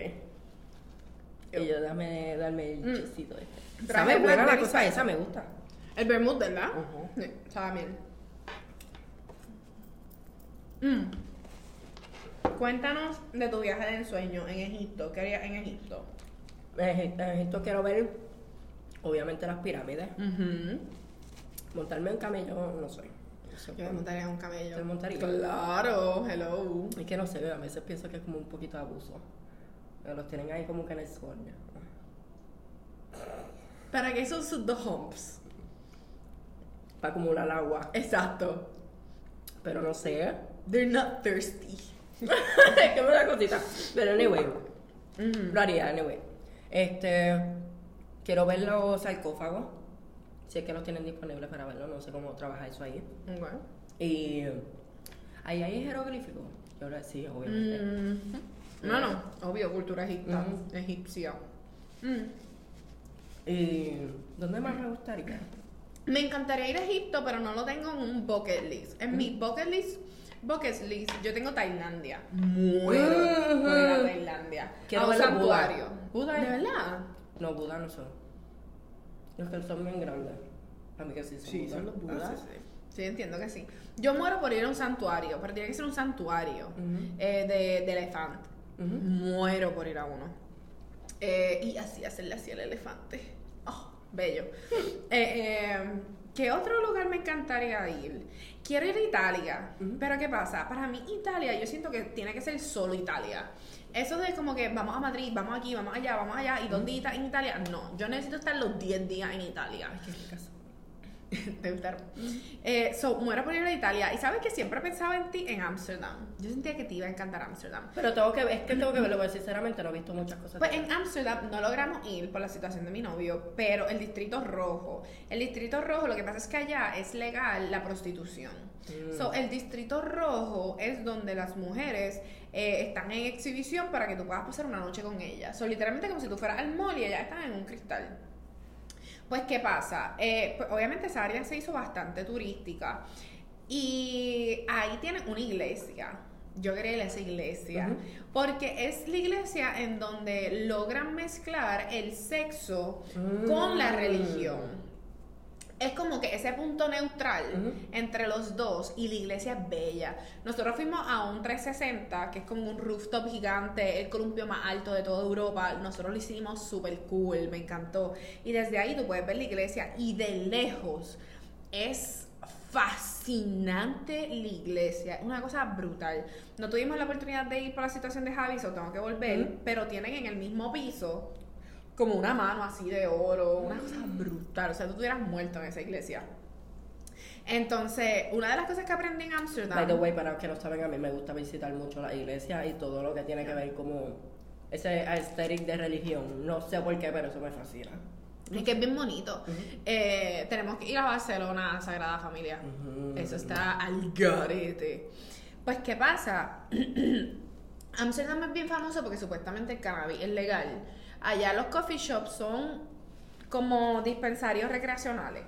Y yo dame, darme el Mm. chocito este. Sabe buena la cosa esa, me gusta. El vermouth, ¿verdad? Ujú. Sí, sabe bien. Mm. Cuéntanos de tu viaje de ensueño en Egipto. ¿Qué harías en Egipto? En Egipto, quiero ver, obviamente, las pirámides. Montarme en camello, no sé. Yo me montaría en un camello. Claro, hello. Es que no sé, a veces pienso que es como un poquito de abuso. Pero Los tienen ahí como que en el sueño. ¿Para qué son sus dos humps? Para acumular agua. Exacto. Pero no sé. They're not thirsty. es que me da cosita. Pero anyway, Ujú. lo haría, anyway. Este. Quiero ver los sarcófagos. Si es que los tienen disponibles para verlo. No sé cómo trabaja eso ahí. Ok. Y. Ahí hay jeroglíficos. Yo que sí, obviamente. Mm. No, no, obvio, cultura egipta, egipcia. Mm. Y. ¿Dónde más me gustaría? Me encantaría ir a Egipto, pero no lo tengo en un bucket list. En mi bucket list, bucket list, yo tengo Tailandia. Muero por ir a Tailandia. Quiero a un los santuario. Buda ¿De verdad? No, Buda no son. Los que son bien grandes. A mí que sí son Buda. Ah, sí, sí. Sí, entiendo que sí. Yo muero por ir a un santuario, pero tiene que ser un santuario eh, de, de elefante. Muero por ir a uno. Eh, y así hacerle así al elefante. Oh, bello. Eh, eh, ¿Qué otro lugar me encantaría ir? Quiero ir a Italia. Pero ¿qué pasa? Para mí Italia, yo siento que tiene que ser solo Italia. Eso de como que vamos a Madrid, vamos aquí, vamos allá, vamos allá, y dos días en Italia. No, yo necesito estar los 10 días en Italia. Ay, qué ricas. Te gustaron. Eh, so, muero por ir a Italia. Y sabes que siempre pensaba en ti en Ámsterdam. Yo sentía que te iba a encantar Ámsterdam. Pero tengo que es que tengo que verlo, porque sinceramente no he visto muchas cosas. Pues en Ámsterdam no logramos ir por la situación de mi novio, pero el distrito rojo. El distrito rojo, lo que pasa es que allá es legal la prostitución. Mm. So, el distrito rojo es donde las mujeres eh, están en exhibición para que tú puedas pasar una noche con ellas. So, literalmente como si tú fueras al mall y ellas están en un cristal. Pues, ¿qué pasa? Eh, pues, obviamente esa área se hizo bastante turística y ahí tienen una iglesia. Yo quería ir a esa iglesia porque es la iglesia en donde logran mezclar el sexo Mm. con la religión. Es como que ese punto neutral entre los dos y la iglesia es bella. Nosotros fuimos a un 360, que es como un rooftop gigante, el columpio más alto de toda Europa. Nosotros lo hicimos súper cool, me encantó. Y desde ahí tú puedes ver la iglesia y de lejos es fascinante la iglesia, es una cosa brutal. No tuvimos la oportunidad de ir por la situación de Javi, so tengo que volver, pero tienen en el mismo piso como una mano así de oro, una cosa brutal. O sea, tú estuvieras muerto en esa iglesia. Entonces, una de las cosas que aprendí en Amsterdam. By the way, para los que no saben, a mí me gusta visitar mucho la iglesia y todo lo que tiene que ver como ese aesthetic de religión. No sé por qué, pero eso me fascina. Es que es bien bonito. Eh, tenemos que ir a Barcelona, Sagrada Familia. Eso está al garete. Pues, ¿qué pasa? Amsterdam es bien famoso porque supuestamente el cannabis es legal. Allá los coffee shops son como dispensarios recreacionales.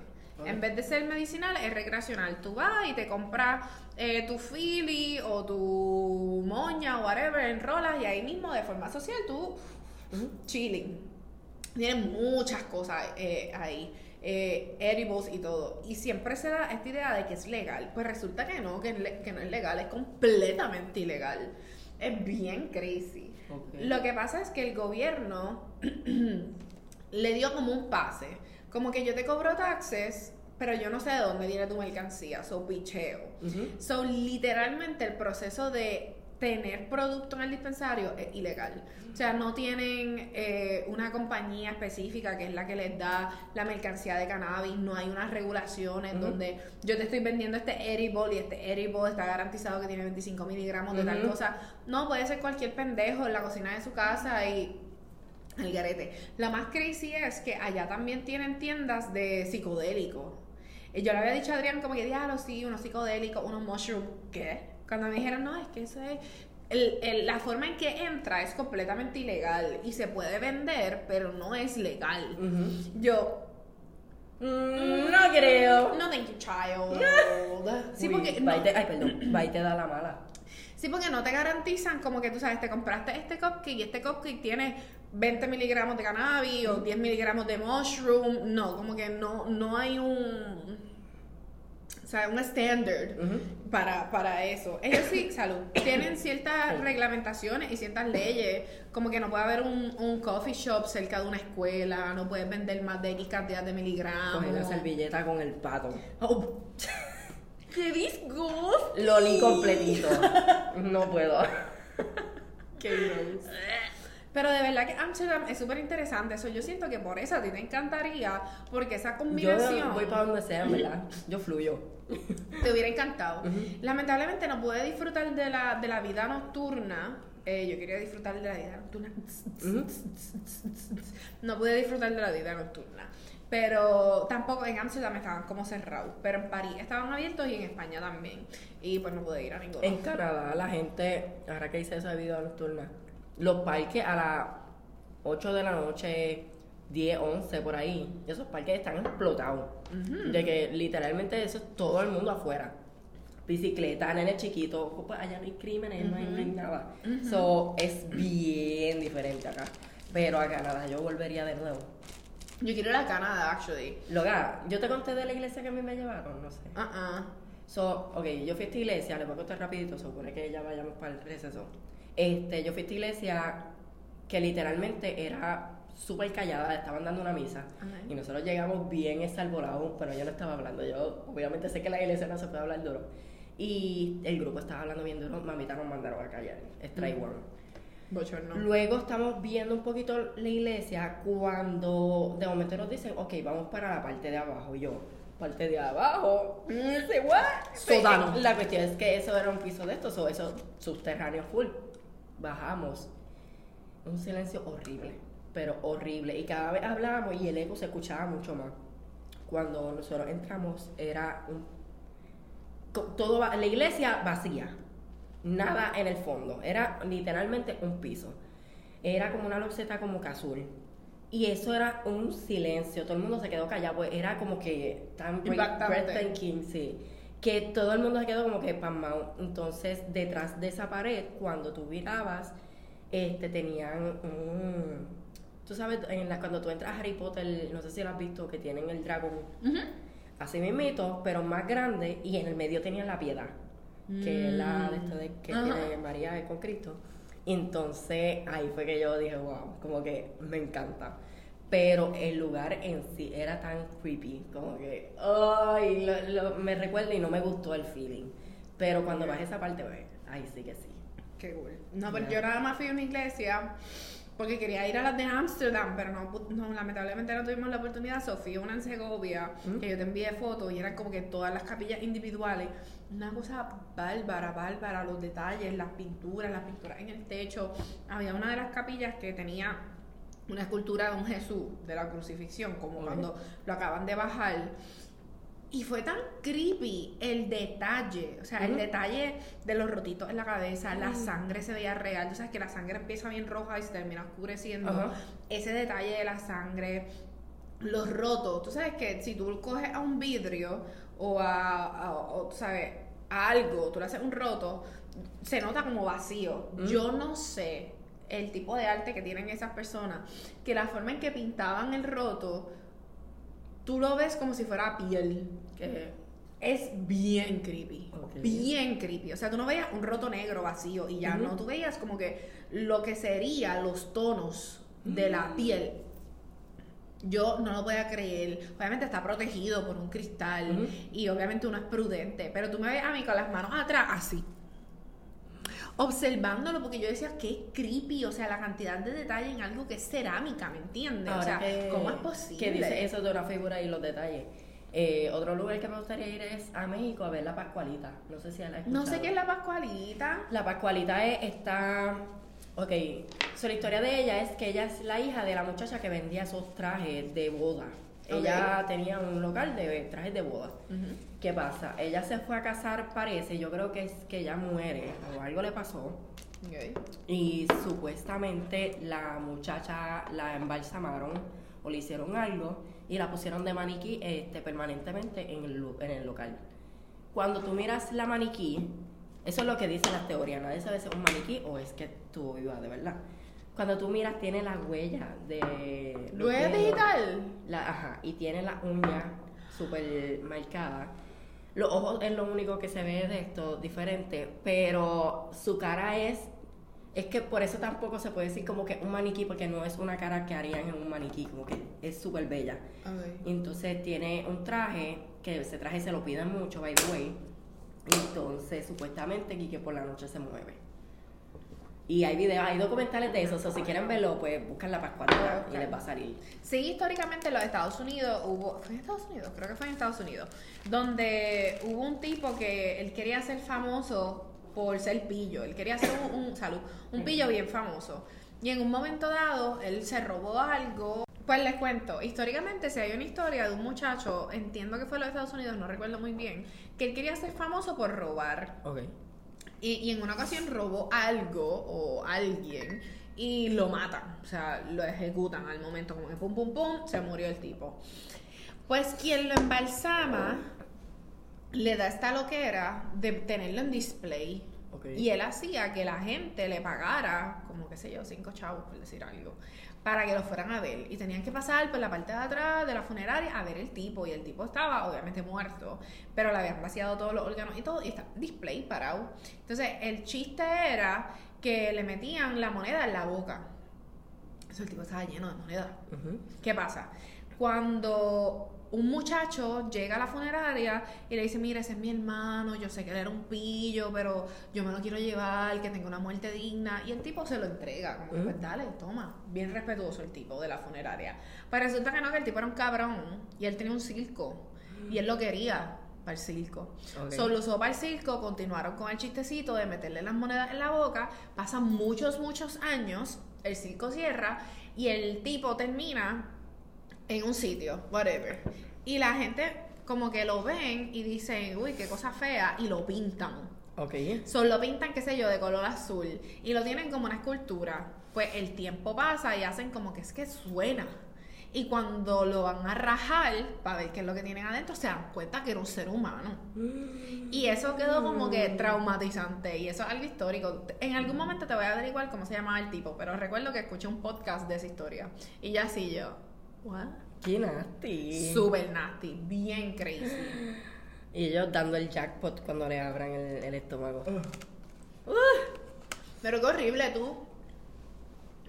En vez de ser medicinal, es recreacional. Tú vas y te compras eh, tu fili o tu moña o whatever, enrolas y ahí mismo de forma social tú chilling. Tienen muchas cosas eh, ahí, eh, edibles y todo. Y siempre se da esta idea de que es legal. Pues resulta que no, que, no es legal, es completamente ilegal. Es bien crazy. Lo que pasa es que el gobierno le dio como un pase. Como que yo te cobro taxes, pero yo no sé de dónde viene tu mercancía. So, picheo. Ujú. So, literalmente el proceso de tener producto en el dispensario es ilegal. O sea, no tienen eh, una compañía específica que es la que les da la mercancía de cannabis, no hay unas regulaciones donde yo te estoy vendiendo este edible y este edible está garantizado que tiene 25 miligramos de tal cosa. No, puede ser cualquier pendejo en la cocina de su casa y el garete. Lo más crazy es que allá también tienen tiendas de psicodélicos. Y yo le había dicho a Adrián como que, diablo, sí, unos psicodélicos, unos mushroom. ¿Qué? Cuando me dijeron, no, es que eso es... el- el- la forma en que entra es completamente ilegal y se puede vender, pero no es legal. Yo, Mm, no creo. no thank you, child. Sí, porque te- ay, perdón. Y te da la mala. Sí, porque no te garantizan como que tú sabes, te compraste este cupcake y este cupcake tiene 20 miligramos de cannabis o 10 miligramos de mushroom. No, como que no, no hay un. O sea, un Ujú. para, para eso. Ellos sí, salud, tienen ciertas reglamentaciones y ciertas leyes, como que no puede haber un, un coffee shop cerca de una escuela, no puedes vender más de X cantidad de miligramos. Coge la servilleta con el pato. Oh. ¡Qué disgusto! Loli completito. No puedo. Qué gross. Pero de verdad que Amsterdam es súper interesante. Eso yo siento que por eso a ti te encantaría, porque esa combinación Yo voy para donde sea, en ¿verdad? Yo fluyo. te hubiera encantado. Lamentablemente no pude disfrutar de la, de la vida nocturna. Eh, yo quería disfrutar de la vida nocturna. No pude disfrutar de la vida nocturna. Pero tampoco en Amsterdam estaban como cerrados. Pero en París estaban abiertos y en España también. Y pues no pude ir a ninguno. En Canadá, la gente, ahora que hice esa vida nocturna, los parques a las 8 de la noche, 10, 11, por ahí, esos parques están explotados. De que literalmente eso es todo el mundo afuera. Bicicleta, nene chiquito, pues allá no hay crímenes, no, hay, no hay nada. So, es bien diferente acá. Pero a Canadá yo volvería de nuevo. Yo quiero ir a Canadá, actually. Loga, yo te conté de la iglesia que a mí me llevaron, no sé. Ah, ah. So, ok, yo fui a esta iglesia, les voy a contar rapidito, supone que ya vayamos para el receso. Este, yo fui a esta iglesia que literalmente era súper callada, estaban dando una misa. Y nosotros llegamos bien esarbolados, pero yo no estaba hablando. Yo, obviamente, sé que la iglesia no se puede hablar duro. Y el grupo estaba hablando bien duro, mamita nos mandaron a callar. Strike one. Bochorno. Luego estamos viendo un poquito la iglesia cuando de momento nos dicen, ok, vamos para la parte de abajo. Yo, parte de abajo, mm. Sótano. La cuestión es que eso era un piso de estos, o eso subterráneo full. Bajamos. Un silencio horrible, pero horrible. Y cada vez hablábamos y el eco se escuchaba mucho más. Cuando nosotros entramos era un todo la iglesia vacía, nada en el fondo, era literalmente un piso, era como una loseta como que azul. Y eso era un silencio, todo el mundo se quedó callado, pues era como que tan breathtaking, sí, que todo el mundo se quedó como que pasmado. Entonces, detrás de esa pared, cuando tú mirabas, este, tenían un... Tú sabes, en la- cuando tú entras a Harry Potter, no sé si lo has visto, que tienen el dragón. Ujú. así mismito, pero más grande, y en el medio tenía la piedad, que es la de esto de que Ajá. tiene con Cristo. Entonces ahí fue que yo dije, wow, como que me encanta. Pero el lugar en sí era tan creepy, como que, ay, lo- lo- me recuerda y no me gustó el feeling. Pero cuando bajé esa parte, pues, ahí sí que sí. Qué cool. No, pero Ya. yo nada más fui a una iglesia porque quería ir a las de Ámsterdam, pero no, no, lamentablemente no tuvimos la oportunidad. So, fui a una en Segovia, ¿Mm? que yo te envié fotos y eran como que todas las capillas individuales. Una cosa bárbara, bárbara, los detalles, las pinturas, las pinturas en el techo. Había una de las capillas que tenía una escultura de un Jesús de la crucifixión, como cuando lo acaban de bajar. Y fue tan creepy el detalle, o sea, el detalle de los rotitos en la cabeza, la sangre se veía real, tú sabes que la sangre empieza bien roja y se termina oscureciendo, ese detalle de la sangre, los rotos, tú sabes que si tú coges a un vidrio o a, ¿sabes? a algo, tú le haces un roto, se nota como vacío. Yo no sé el tipo de arte que tienen esas personas, que la forma en que pintaban el roto, tú lo ves como si fuera piel. Que es bien creepy. Bien creepy. O sea, tú no veías un roto negro vacío y ya no. Tú veías como que lo que sería los tonos de la mm. piel. Yo no lo voy a creer. Obviamente está protegido por un cristal y obviamente uno es prudente. Pero tú me ves a mí con las manos atrás así observándolo porque yo decía, qué creepy, o sea, la cantidad de detalle en algo que es cerámica, ¿me entiendes? o sea, ¿cómo es posible? Que dice eso de una figura y los detalles. Eh, otro lugar que me gustaría ir es a México a ver la Pascualita. No sé si la No sé qué es la Pascualita. La Pascualita es, está... Ok, so, la historia de ella es que ella es la hija de la muchacha que vendía esos trajes de boda. Ella tenía un local de trajes de boda. ¿Qué pasa? Ella se fue a casar, parece, yo creo que es que ella muere o algo le pasó. Y supuestamente la muchacha la embalsamaron o le hicieron algo y la pusieron de maniquí este, permanentemente en el, en el local. Cuando tú miras la maniquí, eso es lo que dicen las teorías, nadie sabe si es un maniquí o es que estuvo viva de verdad. Cuando tú miras, tiene la huella de. ¿Huella digital? La, ajá, y tiene la uña súper marcada. Los ojos es lo único que se ve de esto diferente, pero su cara es. Es que por eso tampoco se puede decir como que un maniquí, porque no es una cara que harían en un maniquí, como que es súper bella. Entonces tiene un traje, que ese traje se lo piden mucho, by the way. Entonces, supuestamente, que por la noche se mueve. Y hay videos, hay documentales de eso, o si quieren verlo, pues buscan la Pascualita y les va a salir. Sí, históricamente en los Estados Unidos hubo, ¿fue en Estados Unidos? Creo que fue en Estados Unidos, donde hubo un tipo que él quería ser famoso por ser pillo, él quería ser un, salud, un pillo bien famoso. Y en un momento dado, él se robó algo. Pues les cuento, históricamente si hay una historia de un muchacho, entiendo que fue en los Estados Unidos, no recuerdo muy bien, que él quería ser famoso por robar. Okay y, en una ocasión robó algo o alguien y lo matan, o sea, lo ejecutan al momento, como que pum, pum, pum, se murió el tipo. Pues quien lo embalsama le da esta loquera de tenerlo en display. Y él hacía que la gente le pagara, como qué sé yo, cinco chavos, por decir algo, para que lo fueran a ver. Y tenían que pasar por la parte de atrás de la funeraria a ver el tipo. Y el tipo estaba obviamente muerto, pero le habían vaciado todos los órganos y todo. Y está display parado. Entonces, el chiste era que le metían la moneda en la boca. Eso el tipo estaba lleno de moneda. ¿Qué pasa? Cuando un muchacho llega a la funeraria y le dice, mira, ese es mi hermano, yo sé que él era un pillo, pero yo me lo quiero llevar, que tenga una muerte digna. Y el tipo se lo entrega, como pues dale, toma. Bien respetuoso el tipo de la funeraria. Pero resulta que no, que el tipo era un cabrón y él tenía un circo y él lo quería para el circo. Solo usó para el circo, continuaron con el chistecito de meterle las monedas en la boca, pasan muchos, muchos años, el circo cierra y el tipo termina en un sitio, whatever. Y la gente como que lo ven y dicen, uy, qué cosa fea, y lo pintan. Ok. Solo lo pintan, qué sé yo, de color azul. Y lo tienen como una escultura. Pues el tiempo pasa y hacen como que es que suena. Y cuando lo van a rajar para ver qué es lo que tienen adentro, se dan cuenta que era un ser humano. Y eso quedó como que traumatizante. Y eso es algo histórico. En algún momento te voy a averiguar cómo se llamaba el tipo, pero recuerdo que escuché un podcast de esa historia. Y ya así yo, What? Qué nasty. Super nasty, bien crazy. Y ellos dando el jackpot cuando le abran el, estómago. Pero qué horrible tú.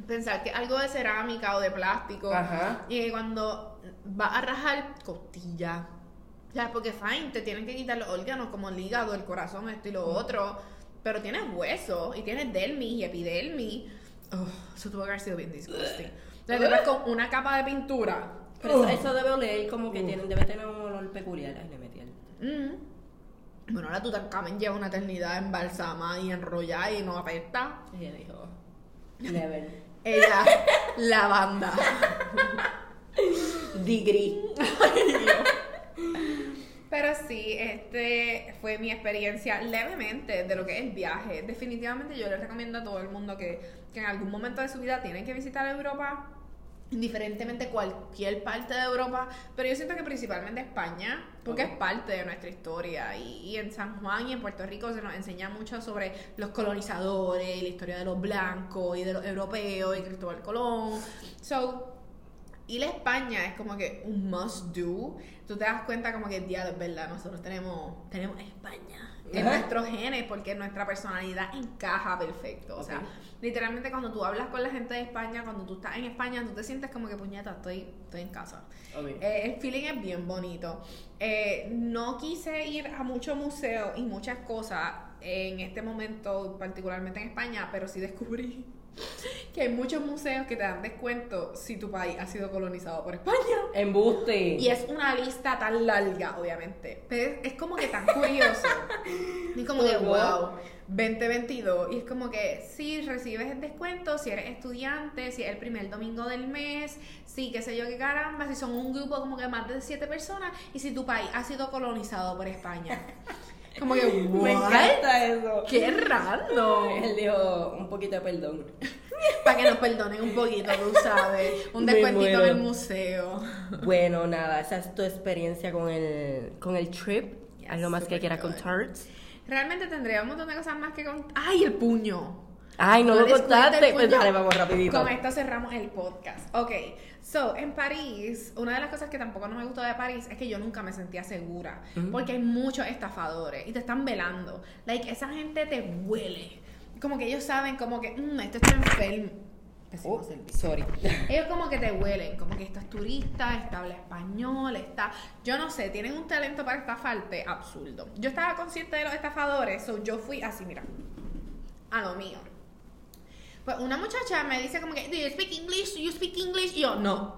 Pensar que algo de cerámica o de plástico. Ajá. Y que cuando va a rajar costilla. O sea, porque fine, te tienen que quitar los órganos como el hígado, el corazón, esto y lo otro. Pero tienes hueso y tienes dermis y epidermis. eso tuvo que haber sido bien disgusting. Le ves con una capa de pintura. Pero eso, debe oler como que tienen, debe tener un olor peculiar. Le metí mm. Bueno, ahora Tutankamen lleva una eternidad embalsamada y enrollada y no apesta. Y ella dijo, never. Ella, la banda. Degree. Pero sí, este fue mi experiencia levemente de lo que es el viaje. Definitivamente yo le recomiendo a todo el mundo que, que en algún momento de su vida tienen que visitar Europa, indiferentemente cualquier parte de Europa, pero yo siento que principalmente España, porque es parte de nuestra historia. Y, y en San Juan y en Puerto Rico se nos enseña mucho sobre los colonizadores, la historia de los blancos y de los europeos y Cristóbal Colón. So, ir a España es como que un must do. Tú te das cuenta como que día de verdad, nosotros tenemos, tenemos España en nuestros genes porque nuestra personalidad encaja perfecto. O sea, literalmente cuando tú hablas con la gente de España, cuando tú estás en España, tú te sientes como que puñeta, estoy, estoy en casa. Eh, el feeling es bien bonito. Eh, no quise ir a muchos museos y muchas cosas en este momento, particularmente en España, pero sí descubrí que hay muchos museos que te dan descuento si tu país ha sido colonizado por España. Embuste. Y es una lista tan larga, obviamente. Pero es, es como que tan curioso. Y como que, wow, favor. 2022. Y es como que, sí, recibes el descuento si eres estudiante, si es el primer domingo del mes, sí, qué sé yo, qué caramba, si son un grupo como que más de siete personas y si tu país ha sido colonizado por España. Como que, Me ¿what? encanta eso. ¡Qué random! Él dijo un poquito de perdón. Para que nos perdonen un poquito, tú sabes. Un Me descuentito muero. en el museo. Bueno, nada, esa es tu experiencia con el, con el trip. Yeah, ¿Algo más que quieras contar? Realmente tendría un montón de cosas más que contar. ¡Ay, el puño! Ay, no lo contaste. Pues dale, vamos rapidito. Con esto cerramos el podcast. Ok, so, en París, una de las cosas que tampoco no me gustó de París es que yo nunca me sentía segura. Porque hay muchos estafadores y te están velando. Like, esa gente te huele. Como que ellos saben, como que, mmm, esto está enfermo. Oh, sorry. Ellos como que te huelen, como que estás turista, está habla español, está... Yo no sé, tienen un talento para estafarte absurdo. Yo estaba consciente de los estafadores, so yo fui así, mira, a lo mío. Pues una muchacha me dice como que, do you speak English? Do you speak English? Y yo, no.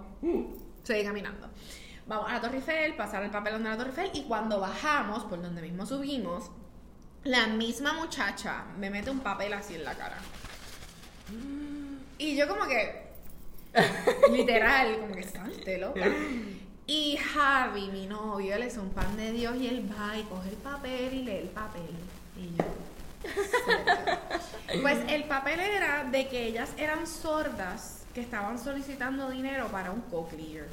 Seguí caminando. Vamos a la Torre Eiffel, pasar el papelón de la Torre Eiffel y cuando bajamos, por donde mismo subimos, la misma muchacha me mete un papel así en la cara. Y yo como que, literal, como que salte loca. Y Javi, mi novio, él es un pan de Dios y él va y coge el papel y lee el papel. Y yo. Pues el papel era de que ellas eran sordas que estaban solicitando dinero para un co-clear.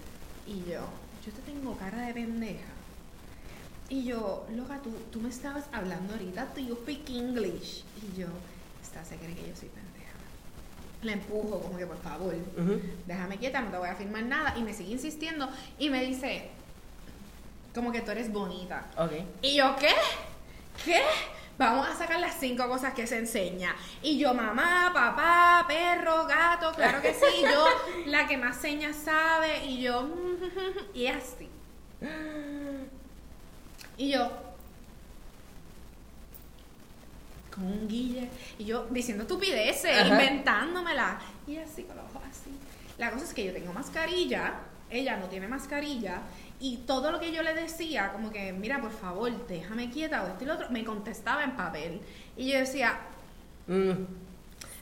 Y yo, yo te tengo cara de pendeja. Y yo, loca, tú, tú me estabas hablando ahorita, do you speak English? Y yo, esta se cree que yo soy pendeja. La empujo, como que por favor, Ujú. déjame quieta, no te voy a firmar nada. Y me sigue insistiendo y me dice, como que tú eres bonita. Ok. Y yo, ¿qué? ¿Qué? Vamos a sacar las cinco cosas que se enseña. Y yo, mamá, papá, perro, gato, claro que sí. Yo, la que más señas sabe. Y yo, y así. Y yo, con un guille. Y yo diciendo estupideces, Ajá. inventándomela. Y así, con los ojos así. La cosa es que yo tengo mascarilla, ella no tiene mascarilla. Y todo lo que yo le decía, como que, mira, por favor, déjame quieta o esto y lo otro, me contestaba en papel. Y yo decía, Mm.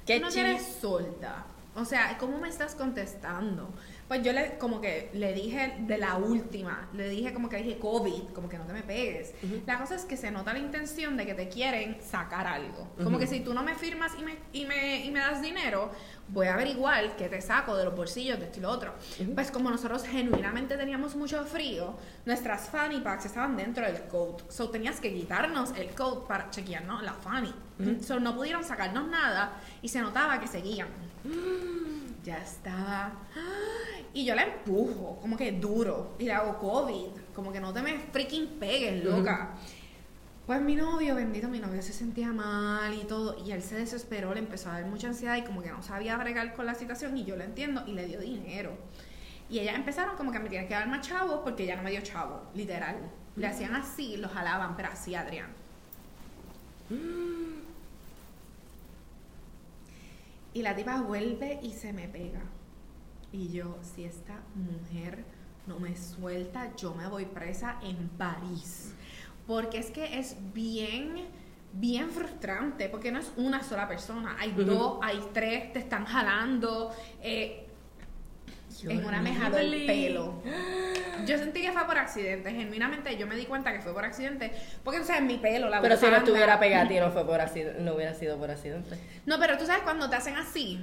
Qué no chis. eres solta. O sea, ¿cómo me estás contestando? Pues yo le, como que le dije de la última, le dije como que dije COVID, como que no te me pegues. La cosa es que se nota la intención de que te quieren sacar algo. Como que si tú no me firmas y me, y me, y me das dinero, voy a averiguar qué te saco de los bolsillos, de esto y lo otro. Pues como nosotros genuinamente teníamos mucho frío, nuestras fanny packs estaban dentro del coat. So tenías que quitarnos el coat para chequearnos la fanny. So no pudieron sacarnos nada y se notaba que seguían. Ya estaba. Y yo la empujo, como que duro. Y le hago COVID. Como que no te me freaking pegues, loca. Pues mi novio, bendito, mi novio se sentía mal y todo. Y él se desesperó, le empezó a dar mucha ansiedad y como que no sabía bregar con la situación. Y yo lo entiendo y le dio dinero. Y ellas empezaron como que me tienen que dar más chavos porque ella no me dio chavo, literal. Le hacían así, lo jalaban, pero así, Adrián. Y la tipa vuelve y se me pega. Y yo, si esta mujer no me suelta, yo me voy presa en París. Porque es que es bien bien frustrante porque no es una sola persona, hay dos, hay tres, te están jalando. Eh, en una meja del pelo. Yo sentí que fue por accidente. Genuinamente yo me di cuenta que fue por accidente. Porque tú sabes, mi pelo, la Pero si no estuviera pegada y no fue por accidente, no hubiera sido por accidente. No, pero tú sabes cuando te hacen así.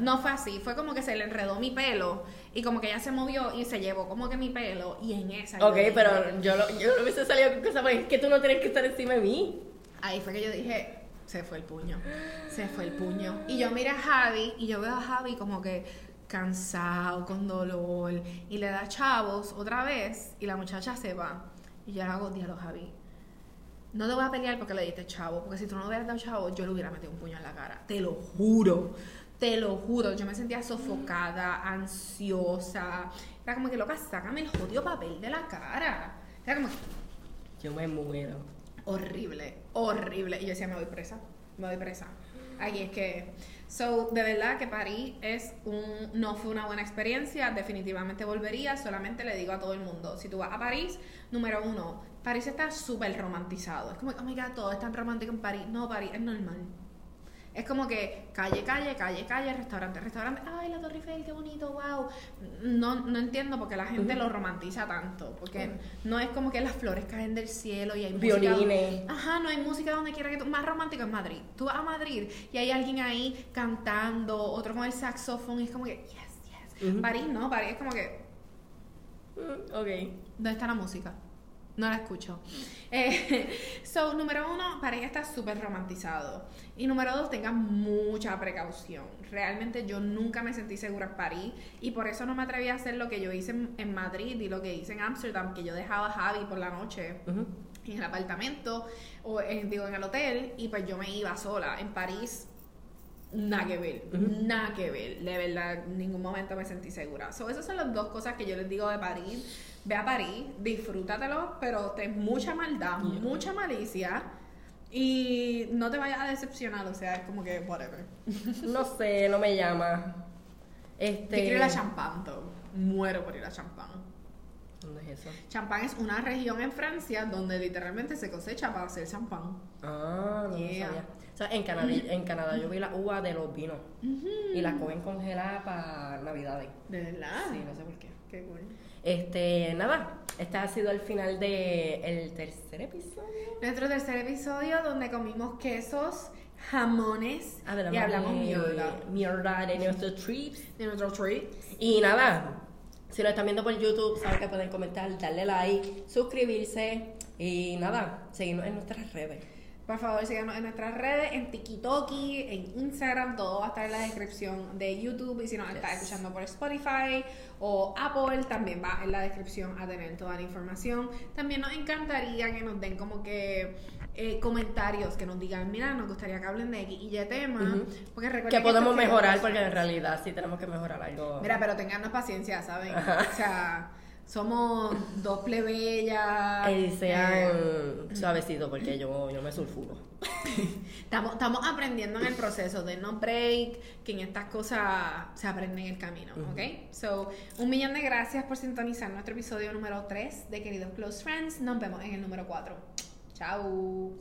No fue así. Fue como que se le enredó mi pelo. Y como que ella se movió y se llevó como que mi pelo. Y en esa. Ok, pero yo lo, yo lo hubiese salido con cosas. Es que tú no tienes que estar encima de mí. Ahí fue que yo dije. Se fue el puño. Se fue el puño. Y yo miré a Javi y yo veo a Javi como que cansado, con dolor, y le da chavos otra vez, y la muchacha se va. Y yo le hago, diálogo, Javi, no te voy a pelear porque le diste chavo, porque si tú no le hubieras dado chavo, yo le hubiera metido un puño en la cara. Te lo juro, te lo juro. Yo me sentía sofocada, ansiosa. Era como que, loca, sácame el jodido papel de la cara. Era como Yo me muero. Horrible, horrible. Y yo decía, me voy presa, me voy presa. Aquí es que So, de verdad que París es un, no fue una buena experiencia, definitivamente volvería, solamente le digo a todo el mundo, si tú vas a París, número uno, París está súper romantizado, es como, oh my god, todo es tan romántico en París, no, París es normal, es como que calle, calle, calle, calle, restaurante, restaurante. Ay, la Torre Eiffel, qué bonito, wow. No, no entiendo por qué la gente lo romantiza tanto. Porque no es como que las flores caen del cielo y hay Violines. Ajá, no hay música donde quiera que tú. Más romántico es Madrid. Tú vas a Madrid y hay alguien ahí cantando, otro con el saxofón y es como que, yes, yes. París no, París es como que. Ok. ¿Dónde está la música? No la escucho. Eh, so, número uno, pareja está súper romantizado. Y número dos, tengan mucha precaución. Realmente yo nunca me sentí segura en París y por eso no me atreví a hacer lo que yo hice en, Madrid y lo que hice en Ámsterdam, que yo dejaba a Javi por la noche. En el apartamento o en, digo en el hotel y pues yo me iba sola en París nada que ver, nada que ver. De verdad, en ningún momento me sentí segura. So, esas son las dos cosas que yo les digo de París ve a París, disfrútatelo, pero ten mucha maldad, mucha malicia. Y no te vayas a decepcionar, o sea, es como que whatever. No sé, no me llama. Este... quiero ir a Champagne, Muero por ir a Champagne. ¿Dónde es eso? Champagne es una región en Francia donde literalmente se cosecha para hacer champán. Ah, no sabía. O sea, en Canadá, en Canadá yo vi la uva de los vinos. Y la cogen congelada para Navidades. ¿De verdad? Sí, no sé por qué. Qué cool. Este, nada, este ha sido el final del el tercer episodio. Nuestro tercer episodio donde comimos quesos, jamones y hablamos mierda. Mierda de nuestros trips. De nuestros trips. Y nada, si lo están viendo por YouTube, saben que pueden comentar, darle like, suscribirse y nada, seguirnos en nuestras redes. Por favor, síganos en nuestras redes, en TikTok, en Instagram, todo va a estar en la descripción de YouTube. Y si nos está escuchando por Spotify o Apple, también va en la descripción a tener toda la información. También nos encantaría que nos den como que eh, comentarios, que nos digan, mira, nos gustaría que hablen de X y Y tema. Porque que podemos mejorar, porque en realidad sí tenemos que mejorar algo. Mira, pero tengannos paciencia, ¿saben? O sea somos dos plebeyas. Y sean eh, suavecito porque yo, yo me sulfuro. estamos, estamos aprendiendo en el proceso de no break, que en estas cosas se aprende en el camino, ¿ok? So, un millón de gracias por sintonizar nuestro episodio número 3 de Queridos Close Friends. Nos vemos en el número 4. Chao.